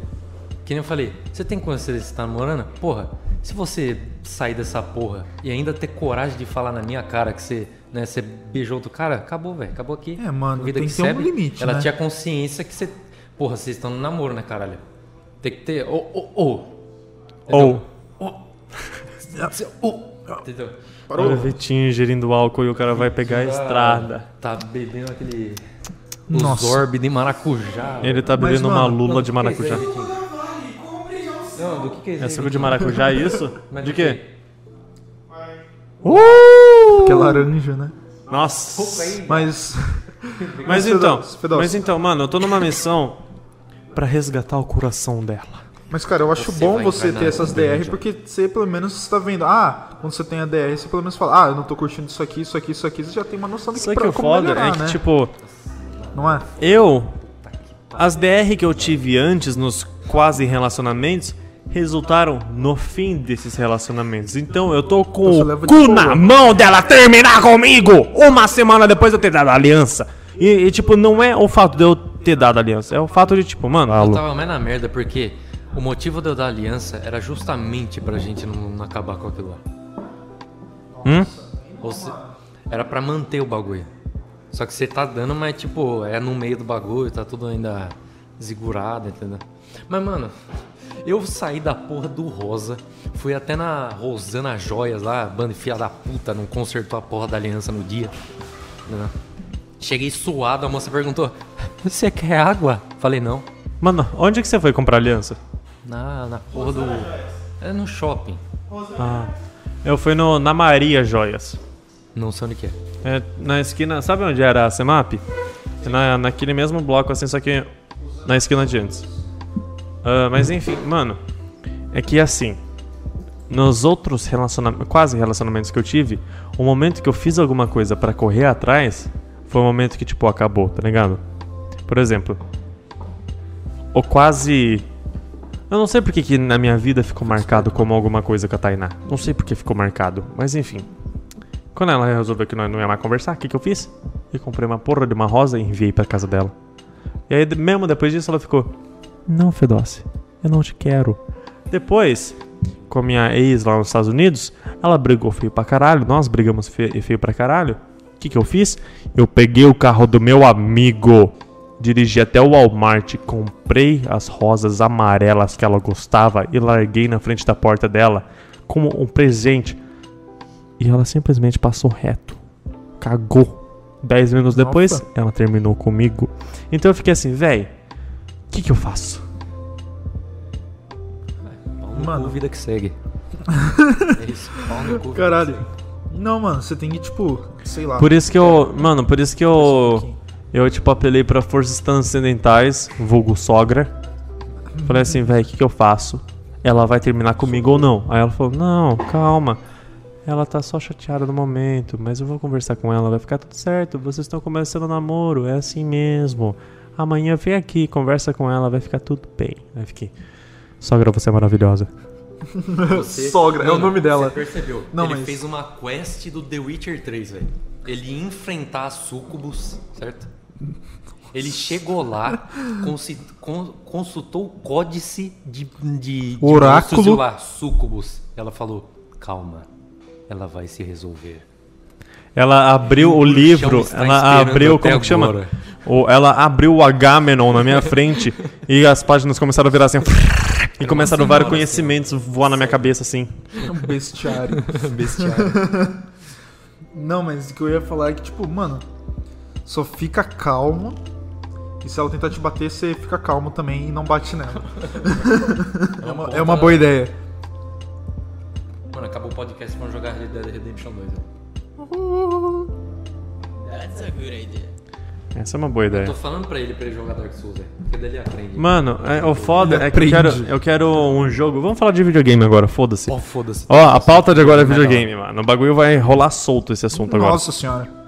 S4: Que nem eu falei, você tem consciência você tá namorando? Porra, se você sair dessa porra e ainda ter coragem de falar na minha cara que você, né, você beijou outro cara, acabou, velho, acabou aqui.
S3: É, mano,
S4: Vida
S3: tem
S4: que
S3: que ter um
S4: segue.
S3: limite,
S4: Ela
S3: né?
S4: tinha consciência que você. Porra, vocês estão no namoro, né, caralho? Tem que ter. Ô, ô, ô.
S1: Ou, [laughs]
S4: Ô. Entendeu?
S1: o Vitinho ingerindo álcool e o cara vai pegar a estrada.
S4: Tá bebendo aquele.
S3: Nossa.
S4: Os orbe de maracujá.
S1: Ele tá
S3: Mas,
S1: bebendo uma
S3: mano,
S1: lula de
S4: do que que é
S1: maracujá.
S4: Não, do que, que é isso
S1: É suco de maracujá, isso? [laughs]
S4: Mas
S1: De quê?
S3: Que é laranja, né?
S1: Nossa.
S3: Mas.
S1: Mas [laughs]
S3: Mas,
S1: então, mas então, mano, eu tô numa missão pra resgatar o coração dela.
S3: Mas, cara, eu acho
S4: Você
S3: bom você ter essas. DR, porque você pelo menos está vendo. Ah, quando você tem a DR, você pelo menos fala, ah, eu não tô curtindo isso aqui, isso aqui, isso aqui, você já tem uma noção do que,
S1: Só que
S3: pra,
S1: o
S3: como
S1: foda
S3: melhorar,
S1: é que,
S3: né?
S1: tipo,
S3: Não é?
S1: eu. As DR que eu tive antes nos quase relacionamentos resultaram no fim desses relacionamentos. Então eu tô com
S3: Você
S1: o
S3: leva de
S1: cu
S3: boa.
S1: na mão dela terminar comigo uma semana depois de eu ter dado a aliança. E, e, tipo, não é o fato de eu ter dado a aliança, é o fato de, tipo, mano.
S4: Eu tava mais na merda porque o motivo de eu dar aliança era justamente pra gente não, não acabar com aquilo lá.
S1: Hum?
S4: Ou se- Era pra manter o bagulho. Só que você tá dando, mas tipo, é no meio do bagulho, tá tudo ainda segurado, entendeu? Mas, mano, eu saí da porra do Rosa, fui até na Rosana Joias lá, banda filha da puta, não consertou a porra da aliança no dia. entendeu? Cheguei suado, a moça perguntou: Você quer água? Falei, não.
S1: Mano, onde que você foi comprar aliança?
S4: Na, na porra do. É no shopping.
S1: Ah, eu fui no, na Maria Joias.
S4: Não sei onde que é.
S1: É, na esquina, sabe onde era a Semap? É Na, naquele mesmo bloco, assim, só que na esquina de antes. Ah, mas enfim, mano, é que assim, nos outros relacionamentos, quase relacionamentos que eu tive, o momento que eu fiz alguma coisa pra correr atrás foi o momento que, tipo, acabou, tá ligado? Por exemplo, o quase. Eu não sei porque que na minha vida ficou marcado como alguma coisa com a Tainá. Não sei porque ficou marcado, mas enfim. Quando ela resolveu que nós não ia mais conversar, o que, que eu fiz? Eu comprei uma porra de uma rosa e enviei pra casa dela. E aí, mesmo depois disso, ela ficou: Não, Fedossi, eu não te quero. Depois, com a minha ex lá nos Estados Unidos, ela brigou feio pra caralho, nós brigamos fe- feio pra caralho. O que, que eu fiz? Eu peguei o carro do meu amigo, dirigi até o Walmart, comprei as rosas amarelas que ela gostava e larguei na frente da porta dela como um presente. E ela simplesmente passou reto. Cagou. Dez minutos depois,
S3: Nossa.
S1: ela terminou comigo. Então eu fiquei assim, véi, o que, que eu faço?
S3: Mano.
S4: vida que segue. é isso, pau no cu. vida
S3: Caralho.
S4: segue.
S3: Não, mano, você tem que, tipo, sei lá.
S1: Por isso que eu. Mano, por isso que eu. Eu, tipo, apelei pra forças transcendentais, vulgo sogra. Falei assim, véi, o que, que eu faço? Ela vai terminar comigo ou não? Aí ela falou, não, calma. Ela tá só chateada no momento, mas eu vou conversar com ela, vai ficar tudo certo. Vocês estão começando o namoro, é assim mesmo. Amanhã vem aqui, conversa com ela, vai ficar tudo bem. Aí fiquei. Sogra, você é maravilhosa.
S4: Você-
S3: Sogra, é o nome dela.
S4: Você percebeu?
S3: Não,
S4: ele
S3: mas-
S4: fez uma quest do The Witcher 3, velho. Ele ia enfrentar Sucubus, certo? Ele chegou lá, consi- con- consultou o códice de, de, de
S3: Oráculo.
S4: lá, Sucubus. Ela falou, calma, ela vai se resolver.
S1: Ela abriu o livro, ela abriu, como que chama? O, ela abriu o Agamenon na minha frente e as páginas começaram a virar assim. [laughs] e começaram vários conhecimentos voar na minha cabeça assim.
S3: É um bestiário. [laughs]
S4: Bestiário. [laughs]
S3: Não, mas o que eu ia falar é que, tipo, mano, só fica calmo. E se ela tentar te bater, você fica calmo também e não bate nela. [laughs] É uma, é uma boa ideia.
S4: Mano, acabou o podcast, vamos jogar Red Dead Redemption 2. velho.
S2: That's a good idea.
S1: Essa é uma boa
S4: Eu
S1: ideia.
S4: tô falando pra ele pra ele jogar Dark Souls, velho. Porque daí ele aprende.
S1: Mano, é, o foda
S3: Ele
S1: é que eu quero,
S3: aprende.
S1: eu quero um jogo. Vamos falar de videogame agora, foda-se.
S4: Ó, foda-se.
S1: Ó, a pauta de agora é videogame, mano. O bagulho vai rolar solto esse assunto agora.
S3: Nossa senhora.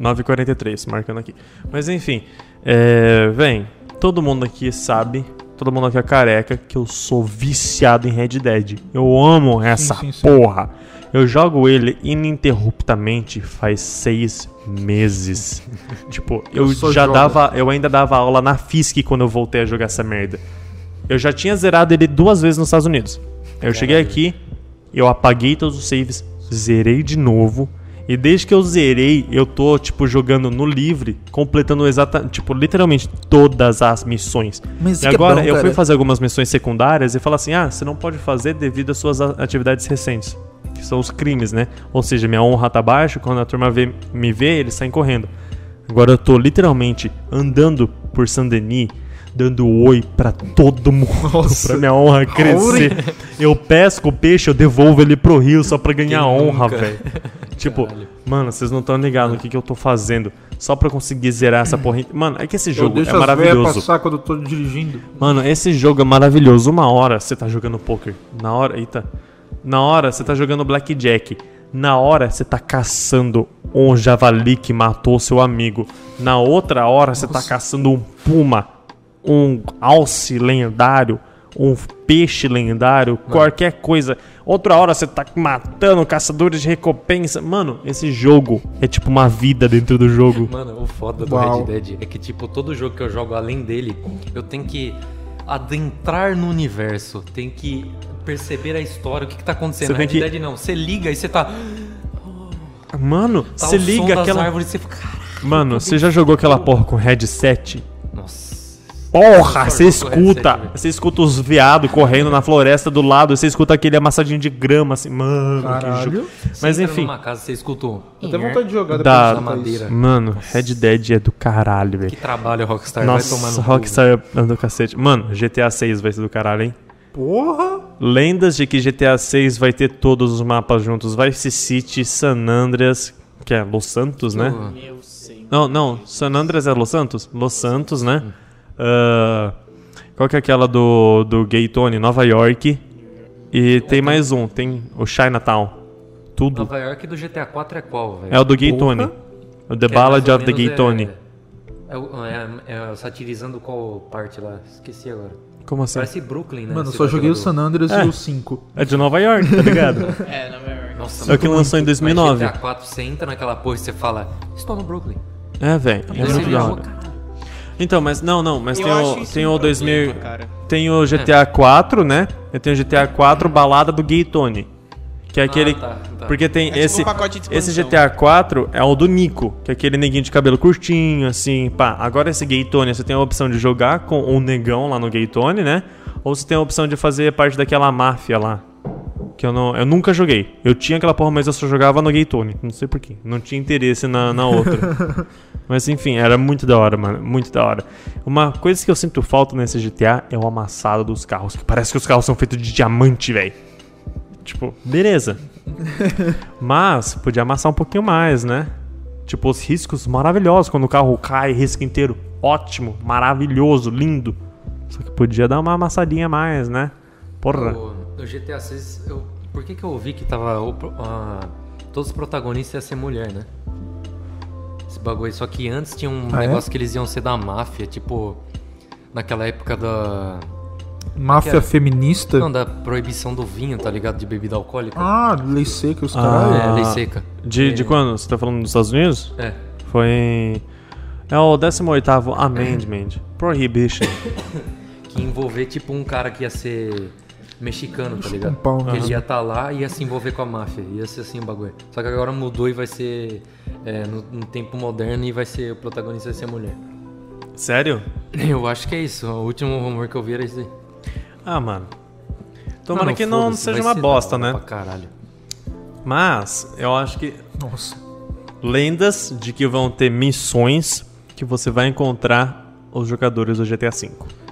S1: 9h43, marcando aqui. Mas enfim, é, vem, todo mundo aqui sabe, todo mundo aqui é careca, que eu sou viciado em Red Dead. Eu amo essa
S3: sim, sim.
S1: porra. Eu jogo ele ininterruptamente faz seis meses. [laughs] tipo, eu,
S3: Eu
S1: já dava, eu ainda dava aula na FISC quando eu voltei a jogar essa merda. Eu já tinha zerado ele duas vezes nos Estados Unidos. Eu cheguei aqui, eu apaguei todos os saves, zerei de novo. E desde que eu zerei, eu tô, tipo, jogando no livre, completando exatamente, tipo, literalmente todas as missões.
S3: Mas
S1: e
S3: é
S1: agora
S3: bom,
S1: eu fui fazer algumas missões secundárias e fala assim: ah, você não pode fazer devido às suas atividades recentes. Que são os crimes, né? Ou seja, minha honra tá baixa, quando a turma vê- me vê, eles saem correndo. Agora eu tô literalmente andando por Saint-Denis, dando oi pra todo mundo, [laughs]
S3: Nossa.
S1: pra minha honra crescer. Eu pesco o peixe, eu devolvo ele pro rio só pra ganhar
S4: Quem
S1: honra, velho. [laughs] Tipo,
S4: Caralho.
S1: mano, vocês não estão ligados no que, que eu tô fazendo só pra conseguir zerar essa porra. Mano, é que esse
S3: Eu
S1: jogo
S3: deixo
S1: é maravilhoso.
S3: passar quando eu tô dirigindo.
S1: Mano, esse jogo é maravilhoso. Uma hora você tá jogando poker. Na hora. Eita. Na hora você tá jogando blackjack. Na hora você tá caçando um javali que matou seu amigo. Na outra hora você tá caçando um puma. Um alce lendário. Um peixe lendário. Qualquer coisa. Outra hora você tá matando caçadores de recompensa. Mano, esse jogo é tipo uma vida dentro do jogo.
S4: Mano, o foda do
S3: Uau.
S4: Red Dead é que, tipo, todo jogo que eu jogo além dele, eu tenho que adentrar no universo, tenho que perceber a história, o que, que tá acontecendo.
S1: Você tem
S4: Red
S1: que-
S4: Dead não, você liga e você tá.
S1: Mano,
S4: Tá
S1: você
S4: o som
S1: liga
S4: das
S1: aquela.
S4: árvores, você fica, "Caralho,
S1: Mano, você já jogou aquela porra com headset? Porra, você escuta. Você escuta os viados correndo na floresta do lado, você escuta aquele amassadinho de grama, assim, mano. que
S3: Caralho.
S1: jogo.
S4: Você
S1: Mas enfim.
S4: numa casa, você escutou.
S3: Até vontade de jogar depois
S1: Da-
S4: Da madeira.
S3: isso.
S1: Mano, Red Dead é do caralho, velho.
S4: Que trabalho, Rockstar. vai tomar
S1: Nossa,
S4: no cu,
S1: Rockstar é do cacete. Mano, GTA 6 vai ser do caralho, hein?
S3: Porra!
S1: Lendas de que GTA 6 vai ter todos os mapas juntos. Vice City, San Andreas, que é Los Santos, né? Não, não, San Andreas é Los Santos? Los Santos, né? Ah, qual que é aquela do, do Gay Tony? Nova York. E tem mais um, tem o Chinatown. Tudo.
S4: Nova York do GTA 4 é qual, velho?
S1: É o do Gay
S3: Porra.
S1: Tony. O The
S4: É,
S1: Ballad of the Gay
S4: é-
S1: Tony.
S4: É, o- é- é satirizando qual parte lá? Esqueci agora.
S1: Como assim?
S4: Parece Brooklyn, né?
S3: Mano, só joguei o. San Andreas
S1: É.
S3: e o 5.
S1: É de Nova York, tá ligado? [laughs]
S2: É, na verdade.
S4: Nossa,
S1: é o que lançou em
S4: Mas
S1: 2009.
S4: GTA 4 você entra naquela porra e você fala, estou no Brooklyn.
S1: É, velho. É muito da hora. Então, mas não, não, mas
S2: Eu
S1: tem o, tem
S2: um
S1: o
S2: problema,
S1: 2000,
S2: cara.
S1: tem o GTA 4, né? Eu tenho o GTA 4 balada do Gay Tony. Que é aquele
S4: tá, tá.
S1: porque tem
S2: É tipo
S1: esse
S2: um pacote de
S1: esse. GTA 4 é o do Nico, que é aquele neguinho de cabelo curtinho assim, pá. Agora esse Gay Tony, você tem a opção de jogar com o negão lá no Gay Tony, né? Ou você tem a opção de fazer parte daquela máfia lá. Que eu não. Eu nunca joguei. Eu tinha aquela porra, mas eu só jogava no Gay Tony. Não sei porquê. Não tinha interesse na, na outra. [laughs] mas enfim, era muito da hora, mano. Muito da hora. Uma coisa que eu sinto falta nesse GTA é o amassado dos carros. Que parece que os carros são feitos de diamante, velho. Tipo, beleza. [laughs] mas podia amassar um pouquinho mais, né? Tipo, os riscos maravilhosos. Quando o carro cai, risco inteiro. Ótimo, maravilhoso, lindo. Só que podia dar uma amassadinha a mais, né? Porra.
S4: O GTA 6, eu, por que que eu ouvi que tava o pro- a- todos os protagonistas iam ser mulher, né? Esse bagulho. aí. Só que antes tinha um
S3: Ah, é?
S4: negócio que eles iam ser da máfia, tipo naquela época da
S3: Máfia
S4: é?
S3: feminista?
S4: não da proibição do vinho, tá ligado, de bebida alcoólica.
S3: Ah, lei seca, os
S1: Ah.
S3: caras.
S4: É, lei seca.
S1: De, de
S4: É,
S1: quando? Você tá falando dos Estados Unidos?
S4: É.
S1: Foi em. É o 18 Amendment. [coughs] Prohibition.
S4: Que envolver tipo um cara que ia ser mexicano, tá ligado? Que ele ia estar lá e ia se envolver com a máfia. Ia ser assim o bagulho. Só que agora mudou e vai ser é, no, no tempo moderno e vai ser o protagonista vai ser a mulher.
S1: Sério? [laughs]
S4: Eu acho que é isso. O último rumor que eu vi era isso aí.
S1: Ah, mano. Tomara
S4: Mano,
S1: que não seja
S4: vai
S1: uma
S4: ser
S1: bosta, né?
S4: Pra caralho.
S1: Mas eu acho que
S3: Nossa.
S1: lendas de que vão ter missões que você vai encontrar os jogadores do GTA V.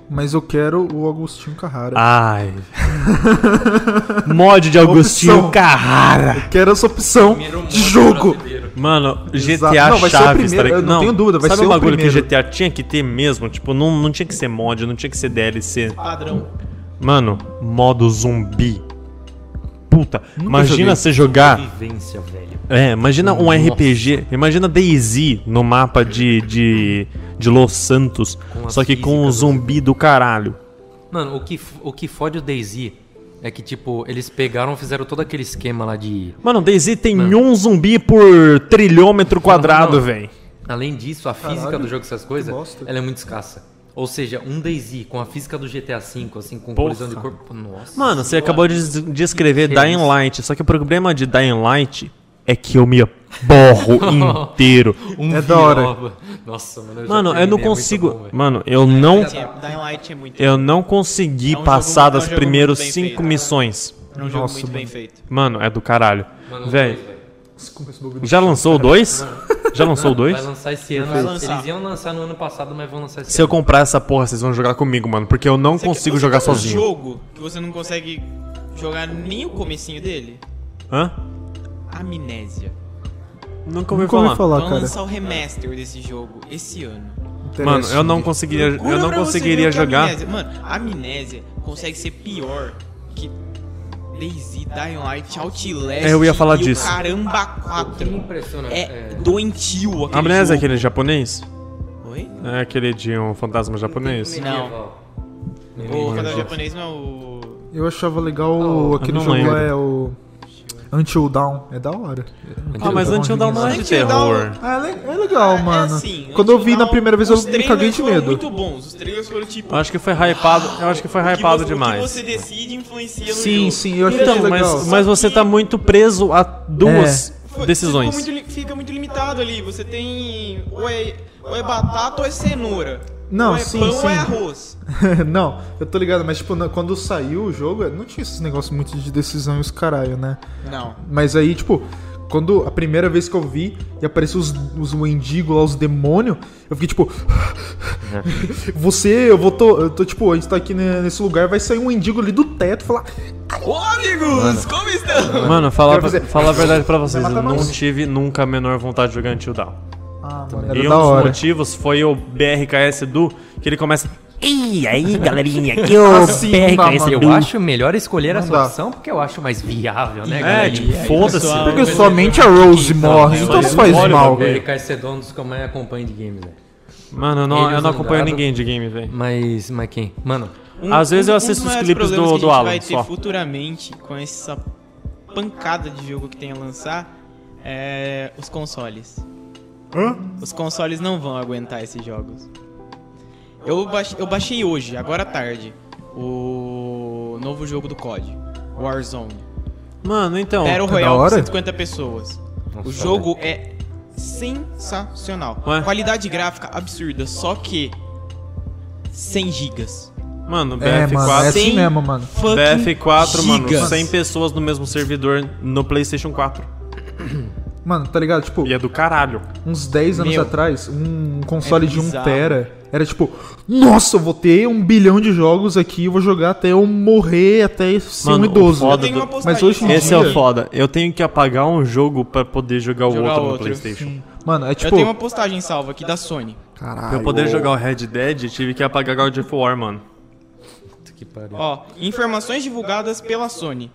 S3: Mas eu quero o Agostinho Carrara.
S1: Ai. Mod de Agostinho
S3: Opção.
S1: Carrara.
S3: Quero essa opção de jogo.
S1: Mano,
S3: Exato.
S1: GTA
S3: Não, vai ser o
S1: Chaves,
S3: primeiro,
S1: tá ligado?
S3: eu não tenho dúvida, vai
S1: sabe
S3: ser
S1: o
S3: o
S1: bagulho que
S3: primeiro.
S1: GTA tinha que ter mesmo? Tipo, não, não tinha que ser mod, não tinha que ser DLC.
S2: Padrão.
S1: Mano, modo zumbi. Puta, imagina
S3: joguei.
S1: você jogar. É, imagina um
S4: Nossa.
S1: RPG. Imagina DayZ no mapa de, de, de Los Santos. Só que com um zumbi do caralho.
S4: Mano, o que, o que fode o DayZ é que, tipo, eles pegaram e fizeram todo aquele esquema lá de.
S1: Mano, DayZ tem
S4: Mano.
S1: um zumbi por trilhômetro quadrado, velho.
S4: Além disso, a física
S3: Caralho,
S4: do jogo, essas coisas, ela é muito escassa. Ou seja, um DayZ com a física do GTA V, assim, com
S1: Porra.
S4: colisão de corpo. Nossa.
S1: Mano, você acabou de descrever
S4: Que
S1: Dying? Light. Só que o problema de Dying Light é que eu me borro [laughs] inteiro. [laughs]
S4: Um
S3: É da hora.
S4: Nossa, mano. Eu já
S1: Mano, eu não
S4: é
S1: consigo.
S4: bom, velho.
S1: Mano, eu não.
S2: Sim, Dying Light é muito
S1: Eu não consegui
S2: É um
S1: passar
S2: jogo- é um
S1: das primeiras cinco
S2: feito.
S1: missões.
S2: É um jogo
S3: Nossa,
S2: muito
S3: mano.
S2: bem feito.
S1: Mano, é do caralho.
S4: Mano,
S1: Véi,
S4: dois,
S3: Desculpa esse bagulho.
S1: já lançou o 2? Já lançou o
S4: Vai
S1: 2?
S4: lançar esse ano.
S2: Vai lançar.
S4: Eles iam lançar no ano passado, mas vão lançar esse
S1: Se eu
S4: ano.
S1: comprar essa porra, vocês vão jogar comigo, mano. Porque eu não
S2: Você
S1: consigo
S2: quer-
S1: jogar
S2: você quer um
S1: sozinho.
S2: jogo que você não consegue jogar nem o comecinho dele?
S1: Hã?
S2: Amnésia.
S1: Nunca ouvi
S3: Nunca ouvi
S1: falar.
S3: falar,
S2: Vão
S3: cara.
S2: lançar o remaster desse jogo esse ano.
S1: Mano, eu não conseguiria, eu não conseguiria
S2: o é
S1: jogar.
S2: Amnésia. Mano, Amnésia consegue ser pior que DayZ, Dying Light, Outlast
S1: É, eu ia falar
S2: e
S1: disso.
S2: o Caramba
S4: O que
S2: 4.
S4: me impressiona
S2: É
S4: é...
S2: doentio aquele
S1: Amnésia é aquele japonês?
S2: Oi?
S1: É aquele de um fantasma japonês?
S4: medieval.
S2: O
S4: Medieval.
S2: fantasma japonês não é o...
S3: Eu achava legal
S4: Oh,
S3: aquele
S1: não
S3: jogo
S1: lembro.
S3: é o. Until Dawn. É da hora.
S1: Ah, mas Until Dawn não é de terror.
S3: Ah, é é legal,
S2: É
S3: mano.
S2: assim,
S3: Quando eu vi na primeira vez, eu me caguei de
S2: trailers foram
S3: medo.
S2: muito bons. Os trailers foram tipo...
S1: Eu acho que foi hypado, eu acho que foi hypado
S2: você-
S1: demais.
S2: O que você decide influencia no
S3: Sim,
S2: jogo.
S3: sim, eu achei
S1: Então,
S3: legal.
S1: mas, mas você tá muito preso a duas.
S3: É.
S1: Decisões.
S2: Fica muito, fica muito limitado ali. Você tem. Ou é, ou é batata ou é cenoura.
S3: Não,
S2: ou é
S3: sim,
S2: pão
S3: sim.
S2: ou é arroz. [laughs]
S3: não, eu tô ligado, mas tipo, quando saiu o jogo, não tinha esses negócios muito de decisão e os caralho, né?
S2: Não.
S3: Mas aí, tipo, quando a primeira vez que eu vi e apareceu os, os mendigos lá, os demônios, eu fiquei tipo. [laughs] Você, eu vou tô, eu tô tipo, a gente tá aqui ne- nesse lugar, vai sair um mendigo ali do teto e falar.
S2: Ô amigos, como estão?
S1: Mano, falar,
S3: fazer-
S1: falar a verdade pra [laughs] vocês, eu não
S3: nós.
S1: tive nunca a menor vontade de jogar Until Dawn.
S3: Ah, mano,
S1: E um dos
S3: hora.
S1: motivos foi o BRKS do, que ele começa...
S5: E aí, galerinha, aqui [laughs] o
S3: Assim, mano.
S4: Eu acho melhor escolher essa opção porque eu acho mais viável, né,
S1: É,
S4: galera?
S1: tipo, foda-se.
S3: Porque somente a Rose morre,
S2: não,
S3: então não faz mal.
S1: velho.
S4: BRK é dono dos que eu mais acompanho de games, velho.
S1: Mano, eu não, eu não acompanho
S4: dado.
S1: ninguém de game, velho.
S4: Mas, mas quem? Mano,
S1: Às vezes eu
S2: dos
S1: assisto os
S2: maiores
S1: clipes do-
S2: que
S1: do
S2: a gente
S1: Alan,
S2: vai ter
S1: só.
S2: futuramente com essa pancada de jogo que tem a lançar é os consoles. Os consoles não vão aguentar esses jogos. Eu baixei, eu baixei hoje, agora à tarde, o novo jogo do COD, Warzone.
S1: Mano, então...
S2: Battle
S3: da
S2: Royale com
S3: hora?
S2: 150 pessoas.
S4: Nossa,
S2: o jogo é sensacional.
S1: Ué?
S2: Qualidade gráfica absurda, só que 100 gigas.
S1: Mano,
S3: É, mano, é
S1: BF4...
S3: assim
S2: Sem
S3: mesmo, mano.
S2: fucking
S1: BF4, mano,
S2: gigas.
S1: 100 pessoas no mesmo servidor no PlayStation 4.
S3: Mano, tá ligado? Tipo,
S1: E é do caralho.
S3: uns 10 anos
S2: Meu.
S3: atrás, um console
S2: É
S3: de 1
S2: bizarro.
S3: tera era tipo, nossa, eu vou ter um bilhão de jogos aqui, eu vou jogar até eu morrer, até ser
S1: Mano,
S3: um idoso.
S1: foda
S2: Eu tenho uma postagem
S3: Mas hoje em
S1: Esse é o
S3: dia-
S1: foda. Eu tenho que apagar um jogo pra poder jogar o
S2: Jogar
S1: outro no
S2: outro.
S1: PlayStation.
S3: Mano, é
S2: Eu
S3: tipo.
S2: tenho uma postagem salva aqui da Sony.
S3: Caralho.
S1: Pra eu poder jogar o Red Dead, eu tive que apagar God of War, mano.
S4: puta que pariu.
S2: Ó, informações divulgadas pela Sony.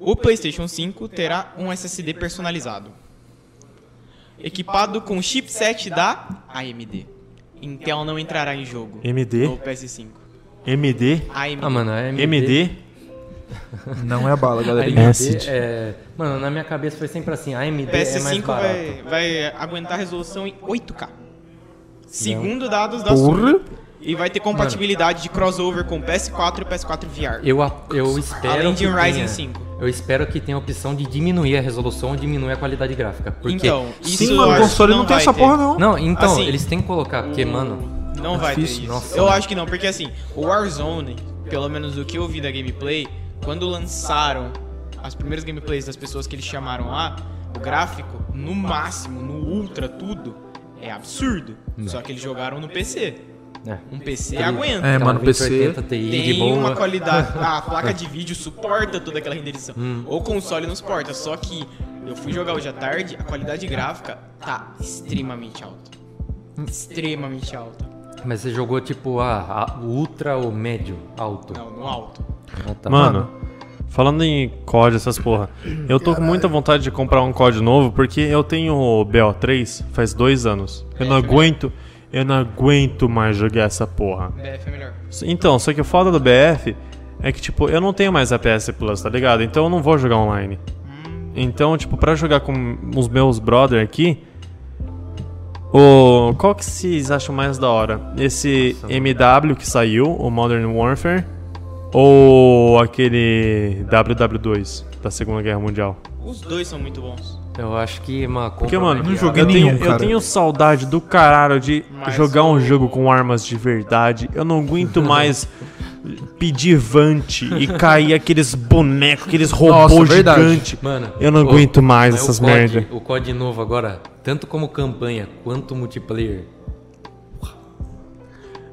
S2: O PlayStation 5 terá um SSD personalizado. Equipado com chipset da AMD. Intel não entrará em jogo
S1: MD?
S2: no PS5.
S1: MD?
S2: AMD.
S4: Ah, mano, a AMD...
S1: MD? [laughs]
S3: Não é bala,
S4: A
S3: galera.
S4: AMD é... Mano, na minha cabeça foi sempre assim, a AMD é mais
S2: PS5
S4: barato.
S2: vai, vai aguentar resolução em 8K. Segundo dados da Sony. E vai ter compatibilidade de crossover com PS4 e PS4 VR.
S4: Eu, eu espero
S2: Além de um Ryzen
S4: tenha,
S2: 5.
S4: Eu espero que tenha a opção de diminuir a resolução ou diminuir a qualidade gráfica. Porque...
S2: Então, isso
S3: Sim, mano, o console não, tem
S2: vai
S3: essa
S2: ter.
S3: porra, não.
S4: Não, então,
S2: Assim,
S4: eles têm que colocar, porque, mano...
S2: Não vai ter
S3: difícil.
S2: isso.
S4: Nossa,
S2: eu
S4: mano.
S2: acho que não, porque assim, o Warzone, pelo menos do que eu vi da gameplay, quando lançaram as primeiras gameplays das pessoas que eles chamaram lá, o gráfico, no máximo, no ultra, tudo, é absurdo. Só que eles jogaram no PC.
S4: É.
S2: Um PC aguenta.
S3: É, mano, PC
S4: 2080 Ti de
S2: Tem
S4: boa.
S2: uma qualidade. [laughs] A placa de vídeo suporta toda aquela renderização.
S4: Hum.
S2: O console não suporta. Só que eu fui jogar hoje à tarde, a qualidade gráfica tá extremamente alta. Extremamente alta.
S4: Mas você jogou tipo a, a ultra ou médio alto?
S2: Não, no alto.
S4: Ah, tá.
S1: Mano, falando em COD, essas porra, eu tô com muita vontade de comprar um COD novo porque eu tenho o BO3 faz dois anos. Eu não aguento, eu não aguento mais jogar essa porra.
S2: BF é melhor.
S1: Então, só que o foda do BF é que, tipo, eu não tenho mais a PS Plus, tá ligado? Então eu não vou jogar online. Então, tipo, pra jogar com os meus brother aqui, o qual que vocês acham mais da hora? Esse MW que saiu, o Modern Warfare, ou aquele WW2 da Segunda Guerra Mundial?
S2: Os dois são muito bons.
S4: Eu acho que uma compra
S1: Porque, mano,
S3: não joguei
S1: eu tenho,
S3: nenhum,
S1: eu
S3: cara.
S1: tenho saudade do caralho de
S2: Mas
S1: jogar um jogo com armas de verdade. Eu não aguento mais pedir vante e cair aqueles bonecos, aqueles robôs gigantes.
S4: Mano,
S1: Eu não
S4: o-
S1: aguento mais
S4: mas
S1: essas
S4: o COD,
S1: merda.
S4: O COD novo agora, tanto como campanha quanto multiplayer.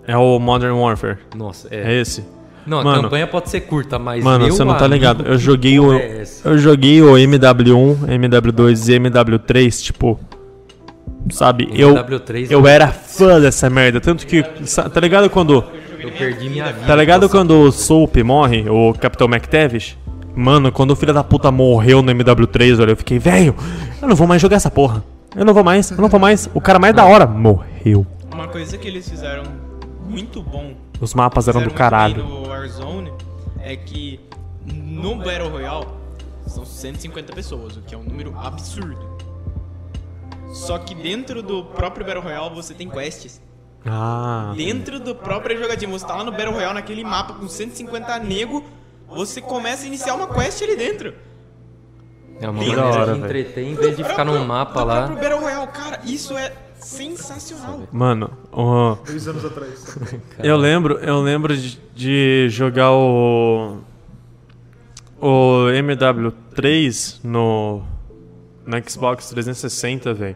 S1: É o Modern Warfare.
S4: Nossa,
S1: É
S4: é.
S1: esse.
S4: Não, a
S1: Mano.
S4: campanha pode ser curta, mas.
S1: Mano, você não tá ligado. Eu
S4: que
S1: joguei o.
S4: é?
S1: Eu joguei o MW1, MW2 e MW3, tipo. Sabe? Eu,
S4: MW3
S1: eu era fã dessa merda. Tanto que. Tá ligado quando.
S4: Eu perdi minha vida.
S1: Tá ligado quando o Soap morre, o Capitão McTavish? Mano, quando o filho da puta morreu no MW3, olha, eu fiquei, velho, eu não vou mais jogar essa porra. Eu não vou mais, eu não vou mais. O cara mais da hora morreu.
S2: Uma coisa que eles fizeram muito bom
S1: Os mapas eram do caralho.
S2: no Warzone é que no Battle Royale são 150 pessoas, o que é um número absurdo. Só que dentro do próprio Battle Royale você tem quests.
S1: Ah.
S2: Dentro do próprio jogadinho, você tá lá no Battle Royale naquele mapa com 150 nego, você começa a iniciar uma quest ali dentro.
S4: É uma maneira
S1: hora,
S4: de entreter em vez de ficar num mapa lá.
S2: Battle Royale, cara, isso é sensacional.
S1: Mano, o-
S3: Dois anos atrás. [laughs]
S1: eu lembro, eu lembro de, de jogar o o MW3 no no Xbox 360, velho.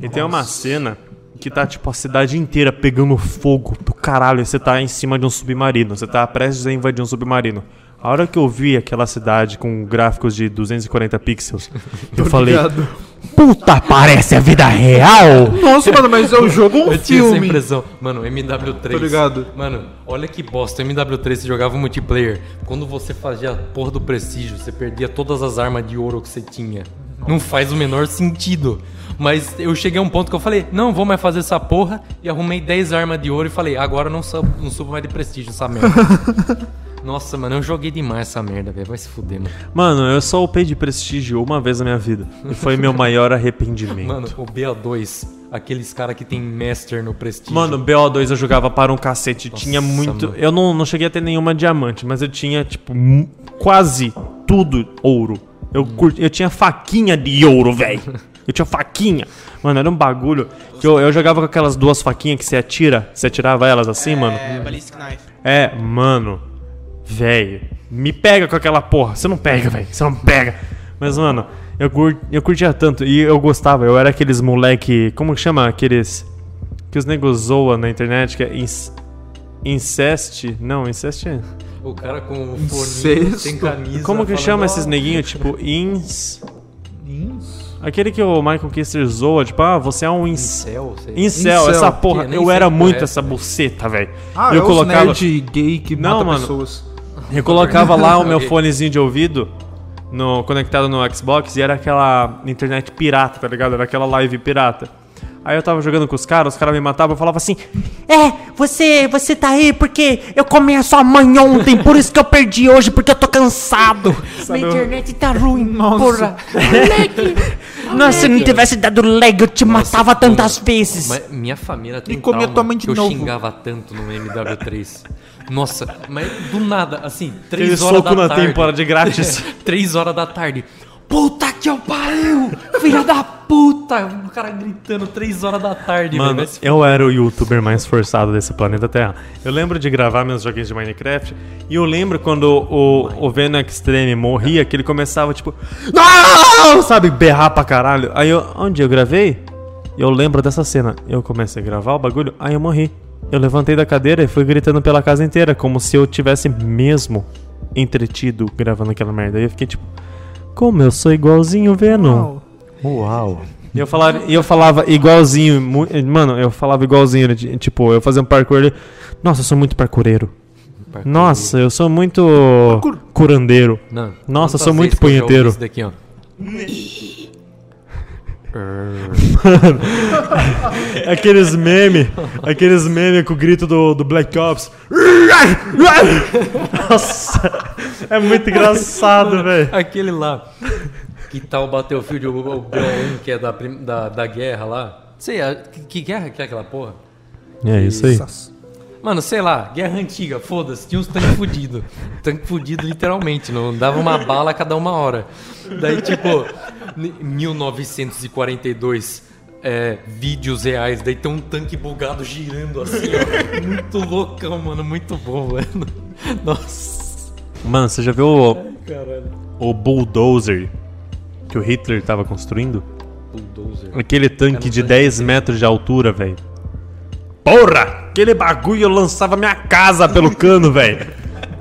S1: E tem uma cena que tá tipo a cidade inteira pegando fogo do caralho, e você tá em cima de um submarino, você tá prestes a invadir um submarino. A hora que eu vi aquela cidade com gráficos de 240 pixels, [laughs] eu falei,
S3: Obrigado.
S5: Puta, parece a vida real.
S3: Nossa, mano, mas é o jogo ou um
S4: Eu tinha essa
S3: filme?
S4: impressão. Mano, MW3.
S3: Tô ligado.
S4: Mano, olha que bosta. MW3 você jogava multiplayer. Quando você fazia a porra do prestígio, você perdia todas as armas de ouro que você tinha. Não faz o menor sentido. Mas eu cheguei a um ponto que eu falei, não vou mais fazer essa porra. E arrumei 10 armas de ouro e falei, agora eu não subo, não subo mais de prestígio essa merda. [laughs] Nossa, mano, eu joguei demais essa merda, velho. Vai se fuder, mano.
S1: mano, eu só upei de prestígio uma vez na minha vida. E foi meu maior arrependimento.
S4: Mano, o BO2, aqueles cara que tem master no prestígio.
S1: Mano, BO2 eu jogava para um cacete. tinha muito.
S4: mano.
S1: Eu não, não cheguei a ter nenhuma diamante, mas eu tinha, tipo, quase tudo ouro. Eu, curti, eu tinha faquinha de ouro, velho. Eu tinha faquinha. Mano, era um bagulho que eu, eu jogava com aquelas duas faquinhas que você atira. Você atirava elas assim, mano.
S2: É, Ballistic Knife.
S1: É, mano. Velho. Me pega com aquela porra. Você não pega, velho. Você não pega. Mas, mano, eu, cur, eu curtia tanto. E eu gostava. Eu era aqueles moleque. Como que chama? Aqueles. Que os negros zoam na internet. Que é. Ins, inceste. Não, inceste é.
S4: O cara com o foninho, sem camisa.
S1: Como que chama
S4: "Ó,
S1: esses neguinhos? Tipo, ins.
S3: Isso.
S1: Aquele que o Michael Kister zoa. Tipo, ah, você é um ins.
S4: Incel.
S1: Incel,
S3: Incel.
S1: essa porra.
S4: Nem
S1: Eu era muito
S4: é,
S1: essa buceta, velho.
S3: Ah,
S1: eu
S3: é
S1: colocava.
S3: os nerd gay que
S1: Não,
S3: mata
S1: mano.
S3: pessoas.
S1: Eu colocava lá o meu [laughs] fonezinho de ouvido no, conectado no Xbox e era aquela internet pirata, tá ligado? Era aquela live pirata. Aí eu tava jogando com os caras, os caras me matavam, eu falava assim,
S5: É, você, você tá aí porque eu comi a sua mãe ontem, por isso que eu perdi hoje, porque eu tô cansado. Minha internet tá ruim,
S3: Nossa.
S5: porra. Nossa, se não tivesse dado lag, eu te matava tantas vezes.
S4: Mas minha família tem
S3: E comia tua mãe de
S4: que eu
S3: novo.
S4: xingava tanto no MW3. Nossa, mas do nada, assim,
S1: aquele
S4: três horas
S1: soco
S4: da
S1: na
S4: tarde.
S1: temporada de grátis. [laughs]
S4: Três horas da tarde. Puta que eu pariu! Filha da puta! O cara gritando três horas da tarde.
S1: Mano, eu era o youtuber mais forçado desse planeta Terra. Eu lembro de gravar meus joguinhos de Minecraft e eu lembro quando o, o Venom Extreme morria, que ele começava tipo, não! Sabe, berrar pra caralho. Aí eu, onde eu gravei? Eu lembro dessa cena. Eu comecei a gravar o bagulho, aí eu morri. Eu levantei da cadeira e fui gritando pela casa inteira, como se eu tivesse mesmo entretido gravando aquela merda. Aí eu fiquei tipo, como eu sou igualzinho o Venom. Uau. E eu falava, e eu falava igualzinho, mano, eu falava igualzinho, tipo, eu fazia um parkour ali. Nossa, eu sou muito parkoureiro.
S4: Parkour.
S1: Nossa, eu sou muito curandeiro.
S4: Não.
S1: Nossa, eu sou muito
S4: eu já ouvi
S1: punheteiro.
S4: Isso daqui, ó.
S1: Aqueles meme, aqueles meme com o grito do, do Black Ops. Nossa, é muito engraçado, velho.
S4: Aquele lá. Que tal o Battlefield, o, o BO1, que é da, da, da guerra lá? Sei, a- que, que guerra que é aquela porra?
S1: É isso aí.
S4: Mano, sei lá, guerra antiga, foda-se, tinha uns tanques fudidos. Tanque fudido literalmente, não dava uma bala a cada uma hora. Daí, tipo, em 1942, é, vídeos reais, daí tem um tanque bugado girando assim, ó. Muito loucão, mano, muito bom, mano. Nossa,
S1: Mano, você já viu o,
S4: caralho.
S1: o bulldozer que o Hitler tava construindo?
S4: Bulldozer.
S1: Aquele tanque
S4: um
S1: de
S4: tanque
S1: 10 metros de altura, velho. Porra! Aquele bagulho eu lançava minha casa pelo cano, velho.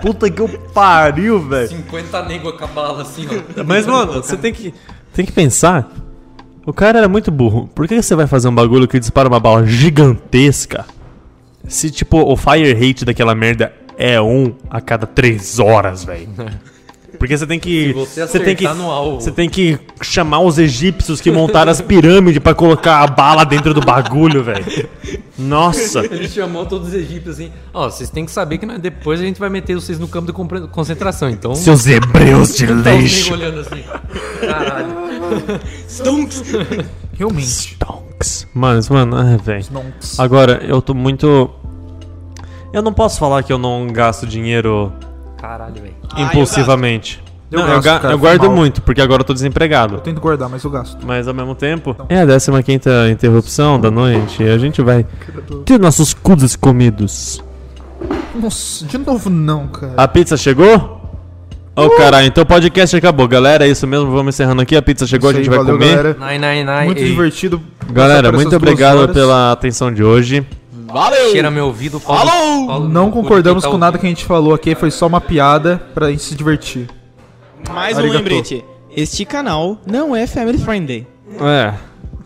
S1: Puta que eu pariu, velho.
S4: 50 nego com a bala assim, ó.
S1: Mas, mano, você tem que, tem que pensar. O cara era muito burro. Por que você vai fazer um bagulho que dispara uma bala gigantesca? Se, tipo, o fire rate daquela merda é um a cada três horas, velho. [laughs] Porque você tem que.
S4: Se você
S1: você tem que.
S4: no alvo.
S1: Você tem que chamar os egípcios que montaram as pirâmides pra colocar a bala dentro do bagulho, velho. Nossa.
S4: Ele chamou todos os egípcios assim: Ó, vocês têm que saber que nós- depois a gente vai meter vocês no campo de concentração. Então.
S1: Seus hebreus de
S4: os
S1: lixo.
S4: olhando assim. Caralho.
S3: Realmente.
S1: Stonks. Mano, isso- mano, ah, velho.
S3: Stonks.
S1: Agora, eu tô muito. Eu não posso falar que eu não gasto dinheiro
S4: Caralho, velho.
S2: Ah,
S1: impulsivamente.
S3: Eu
S1: Não, eu,
S3: gasto,
S1: ga-
S3: cara,
S1: eu guardo
S3: mal.
S1: muito, porque agora eu tô desempregado.
S3: Eu tento guardar, mas eu gasto.
S1: Mas ao mesmo tempo, é a 15 interrupção da noite e a gente vai ter nossos cudos comidos.
S3: Nossa, de novo não, cara.
S1: A pizza chegou? Ô caralho, então o podcast acabou, galera. É isso mesmo, vamos encerrando aqui. A pizza chegou,
S3: Isso
S1: a gente
S3: aí,
S1: vai
S3: valeu,
S1: comer.
S3: Galera.
S4: Nine, nine, nine.
S3: Muito
S4: Ei,
S3: divertido.
S1: Galera, muito obrigado
S3: horas.
S1: pela atenção de hoje.
S2: Valeu!
S4: Cheira meu ouvido. Paulo,
S2: Falou!
S4: Paulo-
S3: Não concordamos
S4: tá
S3: com nada que a gente falou aqui, foi só uma piada pra gente se divertir.
S2: Mais um
S3: Arigato.
S2: lembrete. Este canal não é family friendly.
S1: É.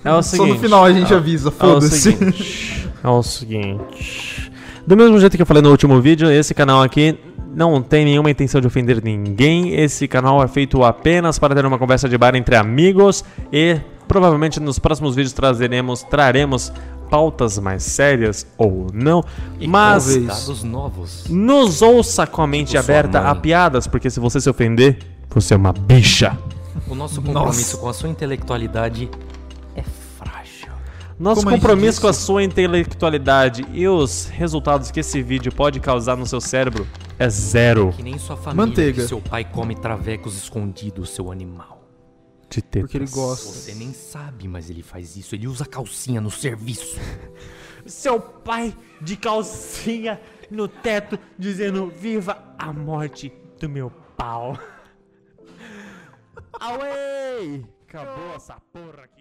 S1: É o
S3: Só
S1: seguinte.
S3: no final a gente avisa,
S1: É o
S3: foda-se.
S1: seguinte. É o seguinte. Do mesmo jeito que eu falei no último vídeo, esse canal aqui não tem nenhuma intenção de ofender ninguém. Esse canal é feito apenas para ter uma conversa de bar entre amigos e provavelmente nos próximos vídeos trazeremos, traremos pautas mais sérias ou não. Mas
S3: talvez.
S4: Dados novos.
S1: nos ouça com a mente
S4: Sua
S1: aberta a piadas, porque se você se ofender, você é uma bicha.
S4: O nosso compromisso com a sua intelectualidade é frágil.
S1: Nosso
S3: Como a gente
S1: compromisso com a sua intelectualidade e os resultados que esse vídeo pode causar no seu cérebro é zero
S4: Que nem sua família
S3: Manteiga.
S4: que seu pai come travecos escondidos, seu animal.
S1: De tetas.
S3: Porque ele gosta.
S4: Você nem sabe, mas ele faz isso. Ele usa calcinha no serviço. [laughs]
S5: Seu pai de calcinha no teto dizendo viva a morte do meu pau. Away! Acabou essa porra aqui.